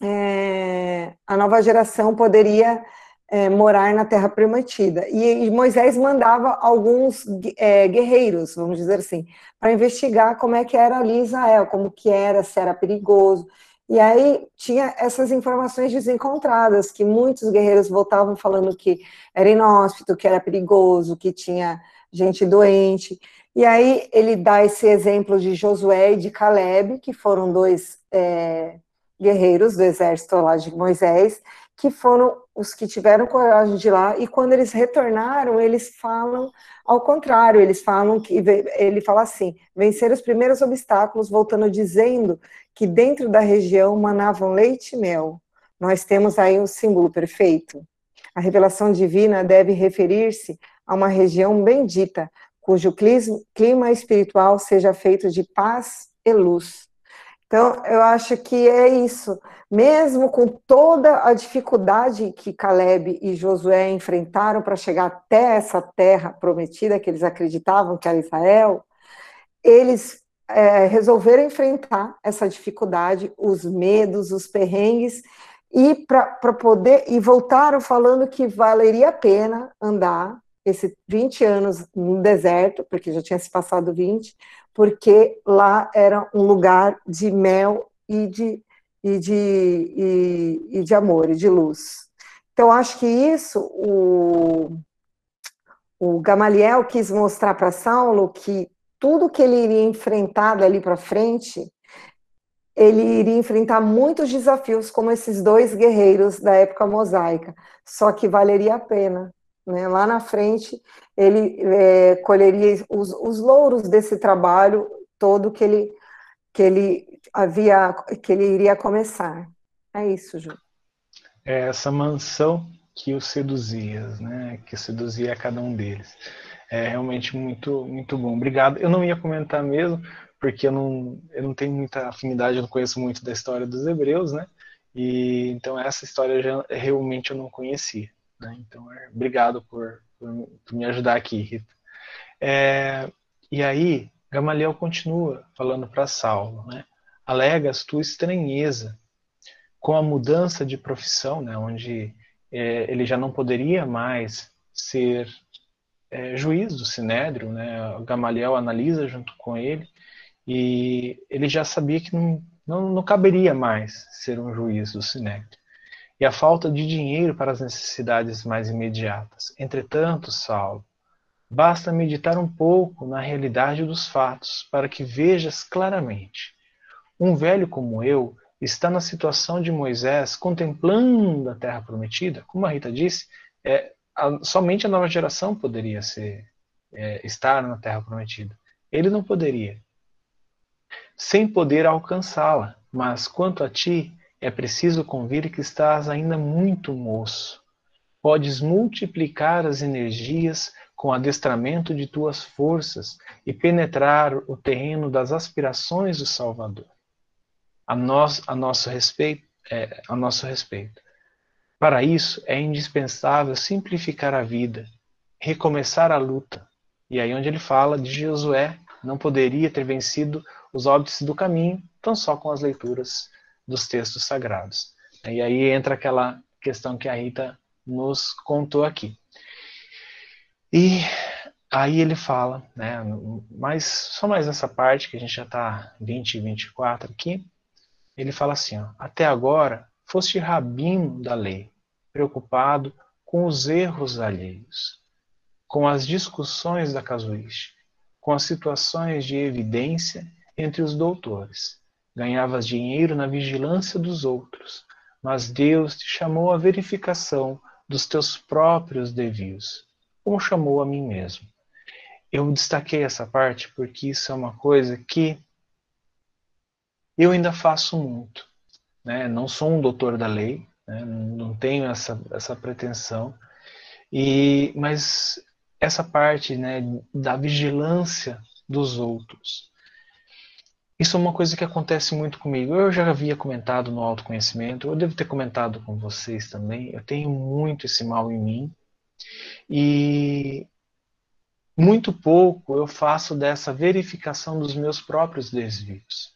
é, a nova geração poderia é, morar na Terra Prometida. E, Moisés mandava alguns é, guerreiros, vamos dizer assim, para investigar como é que era ali Israel, como que era, se era perigoso. E aí tinha essas informações desencontradas, que muitos guerreiros voltavam falando que era inóspito, que era perigoso, que tinha gente doente. E aí ele dá esse exemplo de Josué e de Caleb, que foram dois é, guerreiros do exército lá de Moisés, que foram os que tiveram coragem de ir lá, e quando eles retornaram, eles falam ao contrário, eles falam que ele fala assim: vencer os primeiros obstáculos, voltando dizendo que dentro da região manavam leite e mel. Nós temos aí um símbolo perfeito. A revelação divina deve referir-se a uma região bendita, cujo clima espiritual seja feito de paz e luz. Então, eu acho que é isso. Mesmo com toda a dificuldade que Caleb e Josué enfrentaram para chegar até essa terra prometida, que eles acreditavam que era Israel, eles é, resolveram enfrentar essa dificuldade, os medos, os perrengues, e para poder e voltaram falando que valeria a pena andar esses 20 anos no deserto, porque já tinha se passado 20, porque lá era um lugar de mel e de, e de, e, e de amor e de luz. Então, acho que isso o, o Gamaliel quis mostrar para Saulo que tudo que ele iria enfrentar dali para frente, ele iria enfrentar muitos desafios, como esses dois guerreiros da época mosaica, só que valeria a pena. Né? Lá na frente, ele é, colheria os, os louros desse trabalho todo que ele, que ele havia, que ele iria começar. É isso, Ju. É essa mansão que os seduzia, né? Que seduzia cada um deles é realmente muito, muito bom. Obrigado. Eu não ia comentar mesmo, porque eu não, eu não tenho muita afinidade, eu não conheço muito da história dos hebreus, né? E então essa história já, realmente eu não conhecia. Né? Então, é, obrigado por, por, por, me ajudar aqui, Rita. É, e aí, Gamaliel continua falando para Saulo, né? Alegas tua estranheza com a mudança de profissão, né? Onde é, ele já não poderia mais ser é, juiz do Sinédrio, né? Gamaliel analisa junto com ele e ele já sabia que não, não, não caberia mais ser um juiz do Sinédrio. E a falta de dinheiro para as necessidades mais imediatas. Entretanto, Saulo, basta meditar um pouco na realidade dos fatos para que vejas claramente. Um velho como eu está na situação de Moisés contemplando a terra prometida, como a Rita disse, é, a, somente a nova geração poderia ser, é, estar na Terra Prometida. Ele não poderia, sem poder alcançá-la. Mas quanto a ti, é preciso convir que estás ainda muito moço. Podes multiplicar as energias com adestramento de tuas forças e penetrar o terreno das aspirações do Salvador. A, nós, a nosso respeito, é, a nosso respeito. Para isso, é indispensável simplificar a vida, recomeçar a luta. E aí onde ele fala de Josué, não poderia ter vencido os óbices do caminho, tão só com as leituras dos textos sagrados. E aí entra aquela questão que a Rita nos contou aqui. E aí ele fala, né, mas só mais essa parte que a gente já está 20 e 24 aqui, ele fala assim, ó, até agora foste rabino da lei, preocupado com os erros alheios, com as discussões da casuística, com as situações de evidência entre os doutores. Ganhavas dinheiro na vigilância dos outros, mas Deus te chamou à verificação dos teus próprios devios, como chamou a mim mesmo. Eu destaquei essa parte porque isso é uma coisa que eu ainda faço muito. Né? Não sou um doutor da lei, né? não tenho essa, essa pretensão, e mas essa parte né, da vigilância dos outros. Isso é uma coisa que acontece muito comigo. Eu já havia comentado no autoconhecimento, eu devo ter comentado com vocês também. Eu tenho muito esse mal em mim. E muito pouco eu faço dessa verificação dos meus próprios desvios.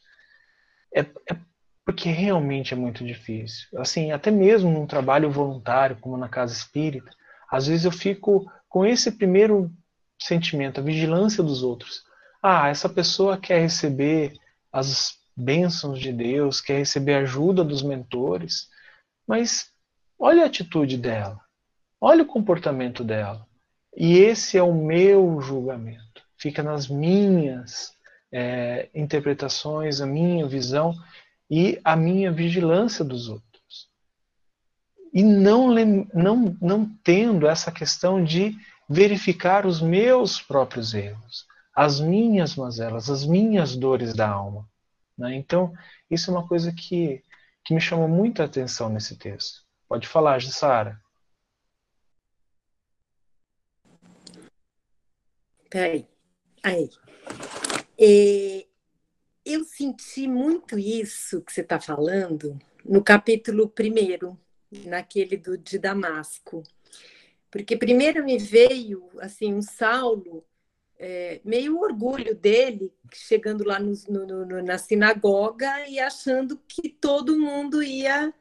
É, é porque realmente é muito difícil. Assim, até mesmo num trabalho voluntário, como na casa espírita, às vezes eu fico com esse primeiro sentimento, a vigilância dos outros. Ah, essa pessoa quer receber as bênçãos de Deus, quer receber ajuda dos mentores, mas olha a atitude dela, olha o comportamento dela. E esse é o meu julgamento, fica nas minhas é, interpretações, a minha visão e a minha vigilância dos outros. E não, não, não tendo essa questão de verificar os meus próprios erros as minhas mazelas, as minhas dores da alma. Né? Então, isso é uma coisa que, que me chamou muita atenção nesse texto. Pode falar, Jussara. Peraí. Aí. É, eu senti muito isso que você está falando no capítulo primeiro, naquele do, de Damasco. Porque primeiro me veio assim um Saulo é, meio orgulho dele chegando lá no, no, no, na sinagoga e achando que todo mundo ia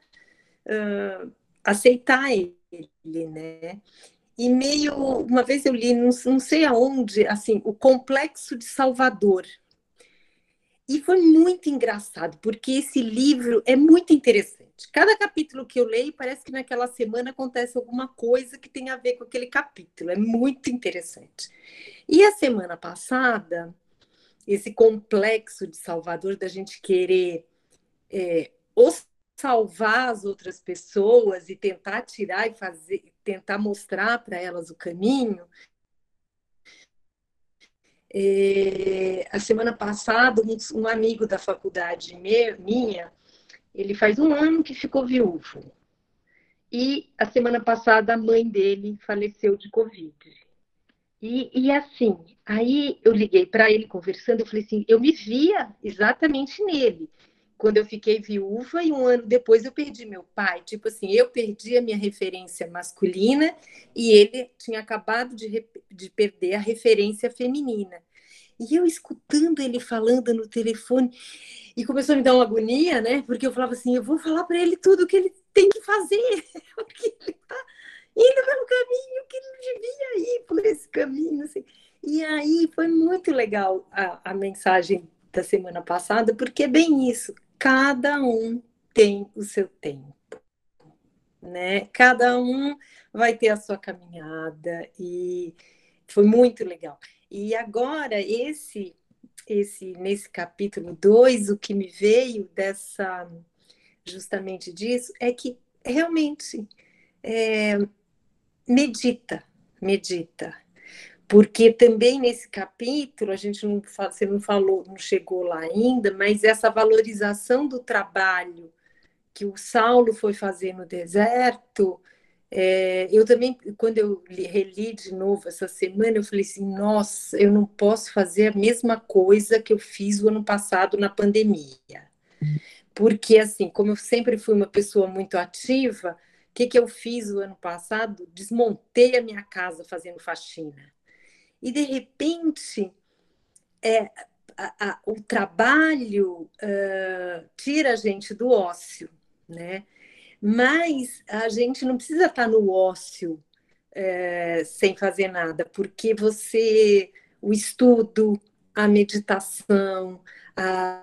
uh, aceitar ele, né? E meio uma vez eu li, não, não sei aonde, assim, o complexo de Salvador. E foi muito engraçado, porque esse livro é muito interessante. Cada capítulo que eu leio, parece que naquela semana acontece alguma coisa que tem a ver com aquele capítulo. É muito interessante. E a semana passada, esse complexo de Salvador, da gente querer é, salvar as outras pessoas e tentar tirar e fazer, tentar mostrar para elas o caminho. É, a semana passada, um, um amigo da faculdade minha, ele faz um ano que ficou viúvo. E a semana passada a mãe dele faleceu de Covid. E, e assim, aí eu liguei para ele conversando, eu falei assim, eu me via exatamente nele. Quando eu fiquei viúva e um ano depois eu perdi meu pai. Tipo assim, eu perdi a minha referência masculina e ele tinha acabado de, de perder a referência feminina. E eu escutando ele falando no telefone, e começou a me dar uma agonia, né? Porque eu falava assim, eu vou falar para ele tudo o que ele tem que fazer, porque ele está indo pelo caminho que ele devia ir por esse caminho. Assim. E aí foi muito legal a, a mensagem da semana passada, porque é bem isso. Cada um tem o seu tempo, né? Cada um vai ter a sua caminhada e foi muito legal. E agora esse esse nesse capítulo 2, o que me veio dessa justamente disso é que realmente é, medita, medita. Porque também nesse capítulo, a gente não você não falou, não chegou lá ainda, mas essa valorização do trabalho que o Saulo foi fazer no deserto, é, eu também, quando eu reli de novo essa semana, eu falei assim: nossa, eu não posso fazer a mesma coisa que eu fiz o ano passado na pandemia. Porque, assim, como eu sempre fui uma pessoa muito ativa, o que, que eu fiz o ano passado? Desmontei a minha casa fazendo faxina. E, de repente, é, a, a, o trabalho uh, tira a gente do ócio, né? Mas a gente não precisa estar no ócio é, sem fazer nada, porque você, o estudo, a meditação, a,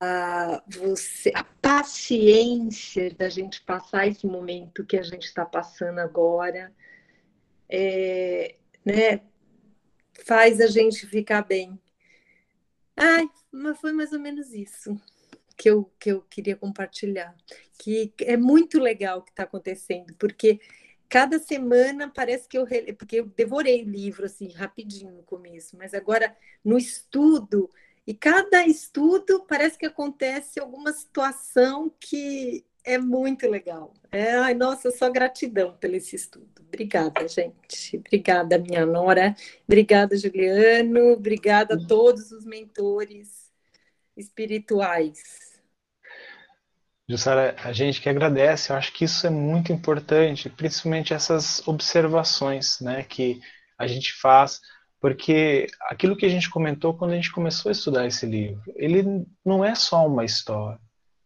a, você, a paciência da gente passar esse momento que a gente está passando agora, é, né, faz a gente ficar bem. Ai, mas foi mais ou menos isso que eu, que eu queria compartilhar. Que é muito legal o que está acontecendo, porque cada semana parece que eu porque eu devorei livro assim rapidinho no começo, mas agora no estudo e cada estudo parece que acontece alguma situação que é muito legal. É, ai, nossa, só gratidão pelo esse estudo. Obrigada, gente. Obrigada, minha nora. Obrigada, Juliano. Obrigada a todos os mentores espirituais. Jussara, a gente que agradece, eu acho que isso é muito importante, principalmente essas observações né, que a gente faz, porque aquilo que a gente comentou quando a gente começou a estudar esse livro, ele não é só uma história,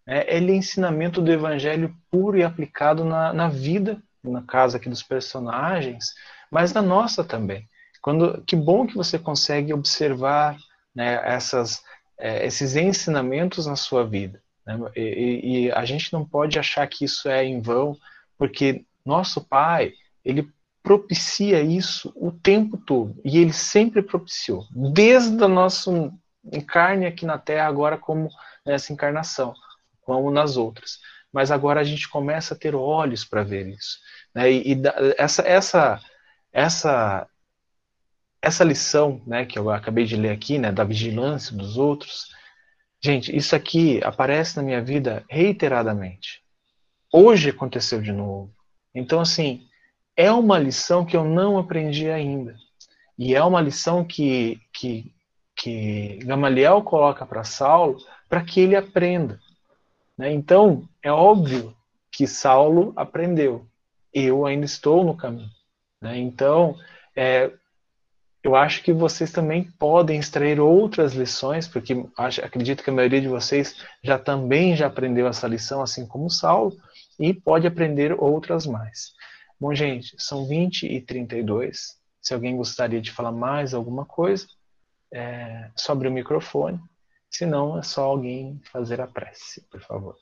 né, ele é ensinamento do evangelho puro e aplicado na, na vida, no caso aqui dos personagens, mas na nossa também. Quando, que bom que você consegue observar né, essas, é, esses ensinamentos na sua vida. Né? E, e, a gente não pode achar que isso é em vão, porque nosso Pai, ele propicia isso o tempo todo, e ele sempre propiciou, desde a nossa encarne aqui na Terra, agora como nessa encarnação, como nas outras. Mas agora a gente começa a ter olhos para ver isso. Né? E, e essa, essa, essa, essa lição né, que eu acabei de ler aqui, né, da vigilância dos outros, Gente, isso aqui aparece na minha vida reiteradamente. Hoje aconteceu de novo. Então, assim, é uma lição que eu não aprendi ainda. E é uma lição que, que, que Gamaliel coloca para Saulo para que ele aprenda. Né? Então, é óbvio que Saulo aprendeu. Eu ainda estou no caminho. Né? Então, é, eu acho que vocês também podem extrair outras lições, porque acho, acredito que a maioria de vocês já também já aprendeu essa lição, assim como Saulo, e pode aprender outras mais. Bom, gente, são 20 e 32. Se alguém gostaria de falar mais alguma coisa, é abrir o microfone. Se não, é só alguém fazer a prece, por favor.